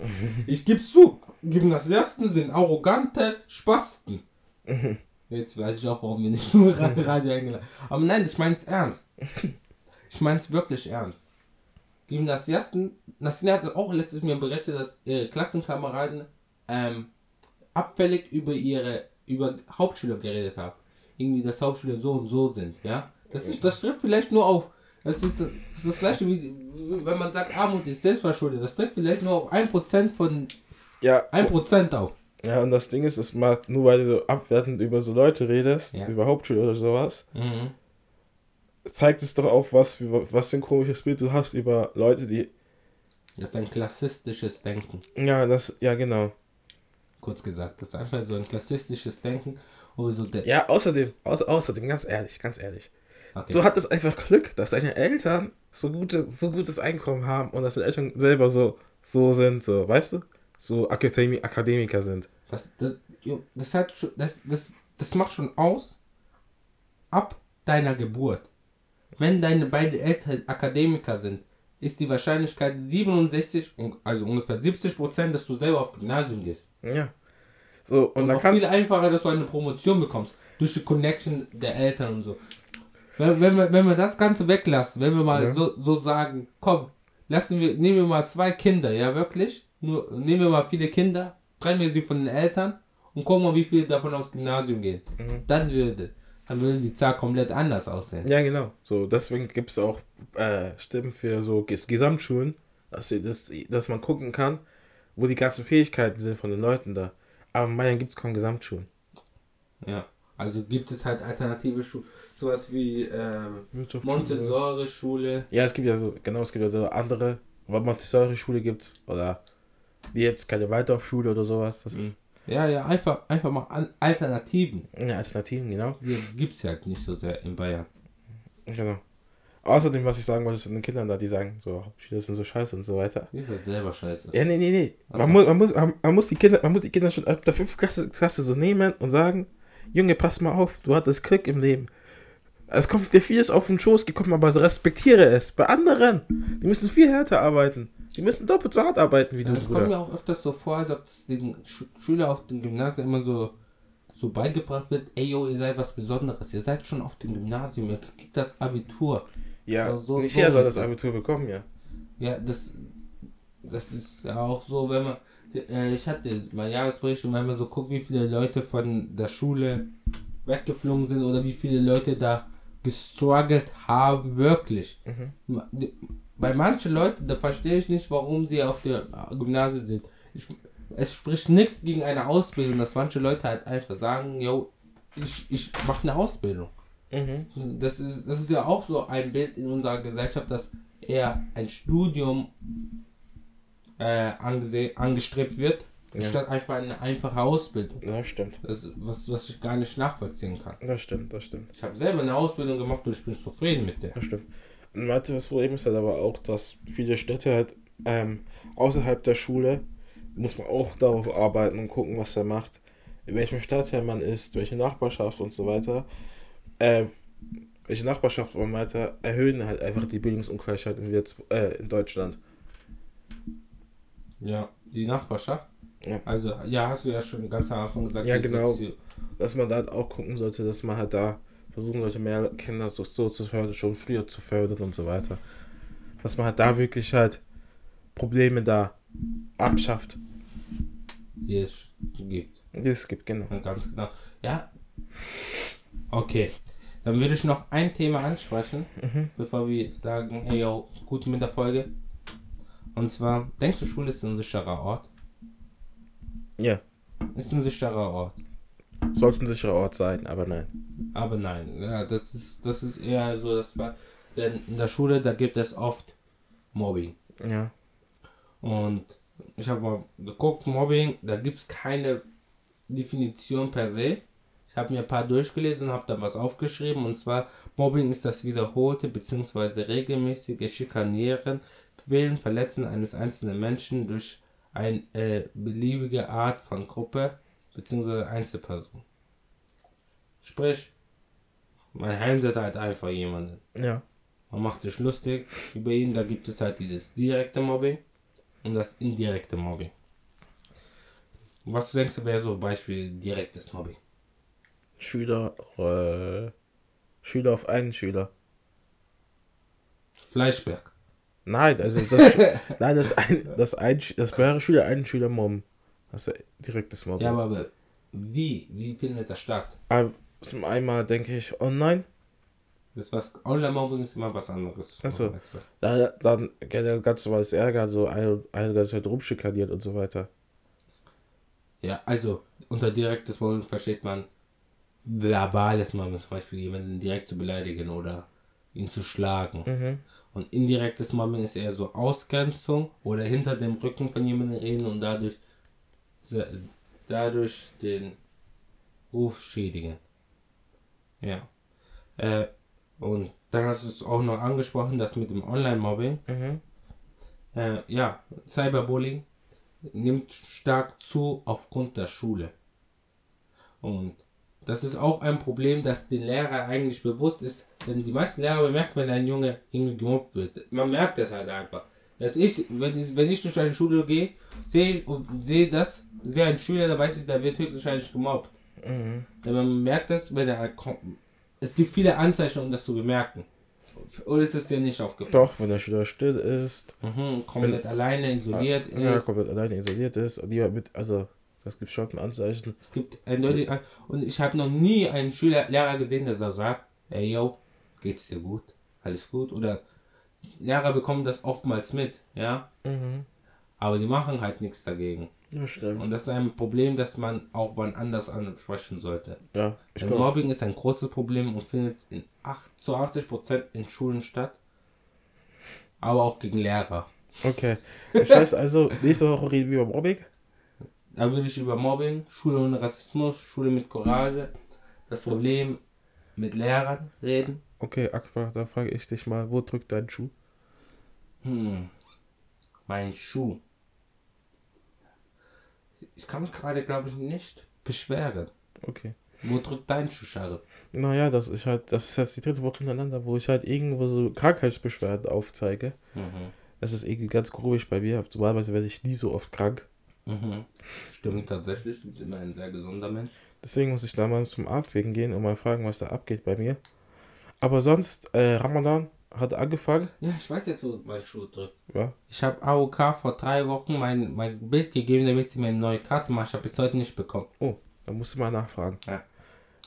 Ich geb's zu. Gymnasiasten sind arrogante Spasten. Jetzt weiß ich auch, warum wir nicht nur Ra- Radio eingeladen Aber nein, ich mein's ernst. Ich mein's wirklich ernst. Gymnasiasten, Nassina hat auch letztes mir berichtet, dass ihre Klassenkameraden ähm, abfällig über ihre über Hauptschüler geredet haben. Irgendwie, dass Hauptschüler so und so sind, ja. Das, ist, das trifft vielleicht nur auf. Das ist das, das, ist das gleiche wie, wenn man sagt, Armut ist selbstverschuldet. Das trifft vielleicht nur auf 1% von ja, 1% auf. ja, und das Ding ist, es macht, nur weil du abwertend über so Leute redest, Ja. über Hauptschule oder sowas, Mhm. Zeigt es doch auf, was, für- was für ein komisches Bild du hast über Leute, die. Das ist ein klassistisches Denken. Ja, das, ja, genau. Kurz gesagt. Das ist einfach so ein klassistisches Denken. So Ja, außerdem, außer, außerdem, ganz ehrlich, ganz ehrlich. okay. Du hattest einfach Glück, dass deine Eltern so, gute, so gutes Einkommen haben und dass deine Eltern selber so, so sind, so, weißt du? So Akademi Akademiker sind. Das, das, das, hat schon, das, das, das macht schon aus ab deiner Geburt. Wenn deine beiden Eltern Akademiker sind, ist die Wahrscheinlichkeit 67, un- also ungefähr 70 Prozent, dass du selber auf Gymnasium gehst. Ja. So, und, Und dann auch kannst viel einfacher, dass du eine Promotion bekommst. Durch die Connection der Eltern und so. Wenn, wenn, wir, wenn wir das Ganze weglassen, wenn wir mal Ja. so, so sagen, komm, lassen wir, nehmen wir mal zwei Kinder, ja wirklich? Nur nehmen wir mal viele Kinder, trennen wir sie von den Eltern und gucken mal, wie viele davon aufs Gymnasium gehen. Mhm. Dann würde, dann würde die Zahl komplett anders aussehen. Ja, genau. So, deswegen gibt es auch äh, Stimmen für so Ges Gesamtschulen, dass, sie das, dass man gucken kann, wo die ganzen Fähigkeiten sind von den Leuten da. Aber in Bayern gibt es kaum Gesamtschulen. Ja. Also gibt es halt alternative Schulen, sowas wie ähm, Montessori-Schule. Ja, es gibt ja so, genau, es gibt ja so andere, Montessori-Schule gibt's oder wie jetzt keine Waldorfschule oder sowas. Das ist Ja, ja, einfach, einfach mal Alternativen. ja, Alternativen, genau. Die gibt es ja halt nicht so sehr in Bayern. Genau. Außerdem, was ich sagen wollte, sind den Kindern da, die sagen, so, Hauptschüler sind so scheiße und so weiter. Ihr seid selber scheiße. Ja, nee, nee, nee. Man, muss, man, muss, man, man, muss die Kinder, man muss die Kinder schon ab der 5. Klasse, Klasse so nehmen und sagen, Junge, pass mal auf, du hattest Glück im Leben. Es kommt dir vieles auf den Schoß gekommen, aber respektiere es. Bei anderen, die müssen viel härter arbeiten. Die müssen doppelt so hart arbeiten wie Ja, du, das kommt mir Bruder. auch öfters so vor, als ob das den Sch Schüler auf dem Gymnasium immer so, so beigebracht wird, ey yo, ihr seid was Besonderes, ihr seid schon auf dem Gymnasium, ihr kriegt das Abitur. Ja, so- so- nicht so jeder soll das. Abitur bekommen, ja. Ja, das, das ist ja auch so, wenn man, äh, ich hatte mein Jahresbericht und wenn man so guckt, wie viele Leute von der Schule weggeflogen sind oder wie viele Leute da gestruggelt haben, wirklich. Die- Bei manchen Leuten, da verstehe ich nicht, warum sie auf der Gymnasium sind. Ich, es spricht nichts gegen eine Ausbildung, dass manche Leute halt einfach sagen, yo, ich, ich mache eine Ausbildung. Mhm. Das ist, das ist ja auch so ein Bild in unserer Gesellschaft, dass eher ein Studium äh, angese- angestrebt wird, Ja. statt einfach eine einfache Ausbildung. Das stimmt. Das ist was, was ich gar nicht nachvollziehen kann. Das stimmt, das stimmt. Ich habe selber eine Ausbildung gemacht und ich bin zufrieden mit der. Das stimmt. Mathe, das Problem ist halt aber auch, dass viele Städte halt ähm, außerhalb der Schule muss man auch darauf arbeiten und gucken, was er macht, in welchem Stadtteil man ist, welche Nachbarschaft und so weiter. Äh, welche Nachbarschaft und so weiter erhöhen halt einfach die Bildungsungleichheit in, jetzt, äh, in Deutschland. Ja, die Nachbarschaft. Ja. Also, ja, hast du ja schon ganz am Anfang gesagt. Ja, genau. Dass man da halt auch gucken sollte, dass man halt da versuchen sollte, mehr Kinder so, so zu fördern, schon früher zu fördern und so weiter. Dass man halt da wirklich halt Probleme da abschafft. Die es gibt. Die es gibt, genau. Ja, Ganz genau. Ja. Okay. Dann würde ich noch ein Thema ansprechen, Mhm. bevor wir sagen, hey yo, gut mit der Folge. Und zwar, denkst du, Schule ist ein sicherer Ort? Ja, Ist ein sicherer Ort. Sollte ein sicherer Ort sein, aber nein. Aber nein, ja, das ist, das ist eher so, das war, denn in der Schule, da gibt es oft Mobbing. Ja. Und ich habe mal geguckt, Mobbing, da gibt es keine Definition per se. Ich habe mir ein paar durchgelesen und habe dann was aufgeschrieben. Und zwar, Mobbing ist das wiederholte bzw. regelmäßige Schikanieren, Quälen, Verletzen eines einzelnen Menschen durch eine äh, beliebige Art von Gruppe beziehungsweise Einzelperson. Sprich, man hänselt halt einfach jemanden. Ja. Man macht sich lustig über ihn, da gibt es halt dieses direkte Mobbing und das indirekte Mobbing. Was denkst du wäre so Beispiel direktes Mobbing? Schüler, äh, Schüler auf einen Schüler. Fleischberg. Nein, also das, nein, das, ein, das, ein, das wäre Schüler einen Schüler mobben. Wäre direktes Mobbing. Ja, aber wie? Wie findet das statt? Zum einmal denke ich online. Das was Online-Mobbing ist immer was anderes. Achso. Da, dann der ganz normales Ärger, so eine, eine ganze Zeit rumschikaniert und so weiter. Ja, also unter direktes Mobbing versteht man verbales Mobbing, zum Beispiel jemanden direkt zu beleidigen oder ihn zu schlagen. Mhm. Und indirektes Mobbing ist eher so Ausgrenzung oder hinter dem Rücken von jemandem reden und dadurch, dadurch den Ruf schädigen. Ja. Äh, und dann hast du es auch noch angesprochen, das mit dem Online-Mobbing. Mhm. Äh, ja, Cyberbullying nimmt stark zu aufgrund der Schule. Und das ist auch ein Problem, das den Lehrer eigentlich bewusst ist, denn die meisten Lehrer bemerken, wenn ein Junge irgendwie gemobbt wird. Man merkt das halt einfach. Dass ich, wenn ich, wenn ich durch eine Schule gehe, sehe ich und sehe das, sehe einen Schüler, da weiß ich, der wird höchstwahrscheinlich gemobbt. Mhm. Denn man merkt das, wenn er halt. Es gibt viele Anzeichen, um das zu bemerken. Oder ist es dir nicht aufgefallen? Doch, wenn der Schüler still ist. Mhm, komplett wenn, alleine isoliert ja, ist. Ja, komplett alleine isoliert ist und niemand mit, also das gibt schon Anzeichen. Es gibt eindeutig an und ich habe noch nie einen Schüler, Lehrer gesehen, der so sagt, ey yo, geht's dir gut? Alles gut? Oder Lehrer bekommen das oftmals mit, ja? Mhm. Aber die machen halt nichts dagegen. Ja, stimmt. Und das ist ein Problem, das man auch wann anders ansprechen sollte. Ja, ich Denn Mobbing ist ein großes Problem und findet in 8, zu 80 Prozent in Schulen statt. Aber auch gegen Lehrer. Okay. Das heißt also, nächste Woche reden wir über Mobbing. Da würde ich über Mobbing, Schule ohne Rassismus, Schule mit Courage, das Problem mit Lehrern reden. Okay, Akbar, da frage ich dich mal, wo drückt dein Schuh? Hm, mein Schuh. Ich kann mich gerade, glaube ich, nicht beschweren. Okay. Wo drückt dein Schuh, Sheriff? Naja, das ist halt, das ist jetzt die dritte Woche hintereinander, wo ich halt irgendwo so Krankheitsbeschwerden aufzeige. Mhm. Das ist irgendwie ganz komisch bei mir. Normalerweise werde ich nie so oft krank. Mhm. Stimmt tatsächlich, du bist immer ein sehr gesunder Mensch. Deswegen muss ich da mal zum Arzt gehen und mal fragen, was da abgeht bei mir. Aber sonst, äh, Ramadan hat angefangen. Ja, ich weiß jetzt, wo mein Schuh drückt. Ja. Ich habe AOK vor drei Wochen mein, mein Bild gegeben, damit sie mir eine neue Karte machen. Ich habe bis heute nicht bekommen. Oh, da musst du mal nachfragen. Ja.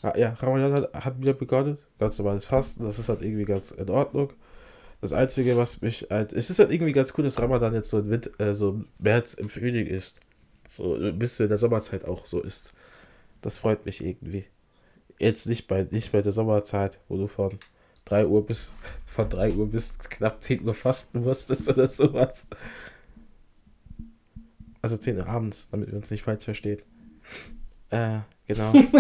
Ja, ja Ramadan hat, hat wieder begonnen. Ganz normales Fasten. Das ist halt irgendwie ganz in Ordnung. Das Einzige, was mich halt. Es ist halt irgendwie ganz cool, dass Ramadan jetzt so, im äh, so März im Frühling ist. So ein bisschen in der Sommerzeit auch so ist. Das freut mich irgendwie. Jetzt nicht bei, nicht bei der Sommerzeit, wo du von 3 Uhr bis von 3 Uhr bis knapp 10 Uhr fasten musstest oder sowas. Also 10 Uhr abends, damit wir uns nicht falsch verstehen. Äh, genau.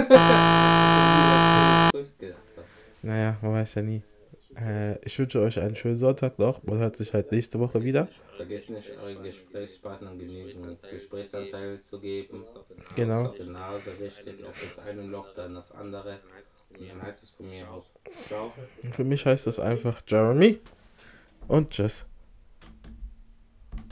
naja, man weiß ja nie. Äh, ich wünsche euch einen schönen Sonntag noch. Man hört sich halt nächste Woche wieder. Vergesst nicht, euren Gesprächspartnern genügend Gesprächsanteil zu geben. Genau. Genauso wichtig, ob das eine Loch, dann das andere. Dann heißt es von mir aus. Ciao. Für mich heißt es einfach Jeremy. Und tschüss.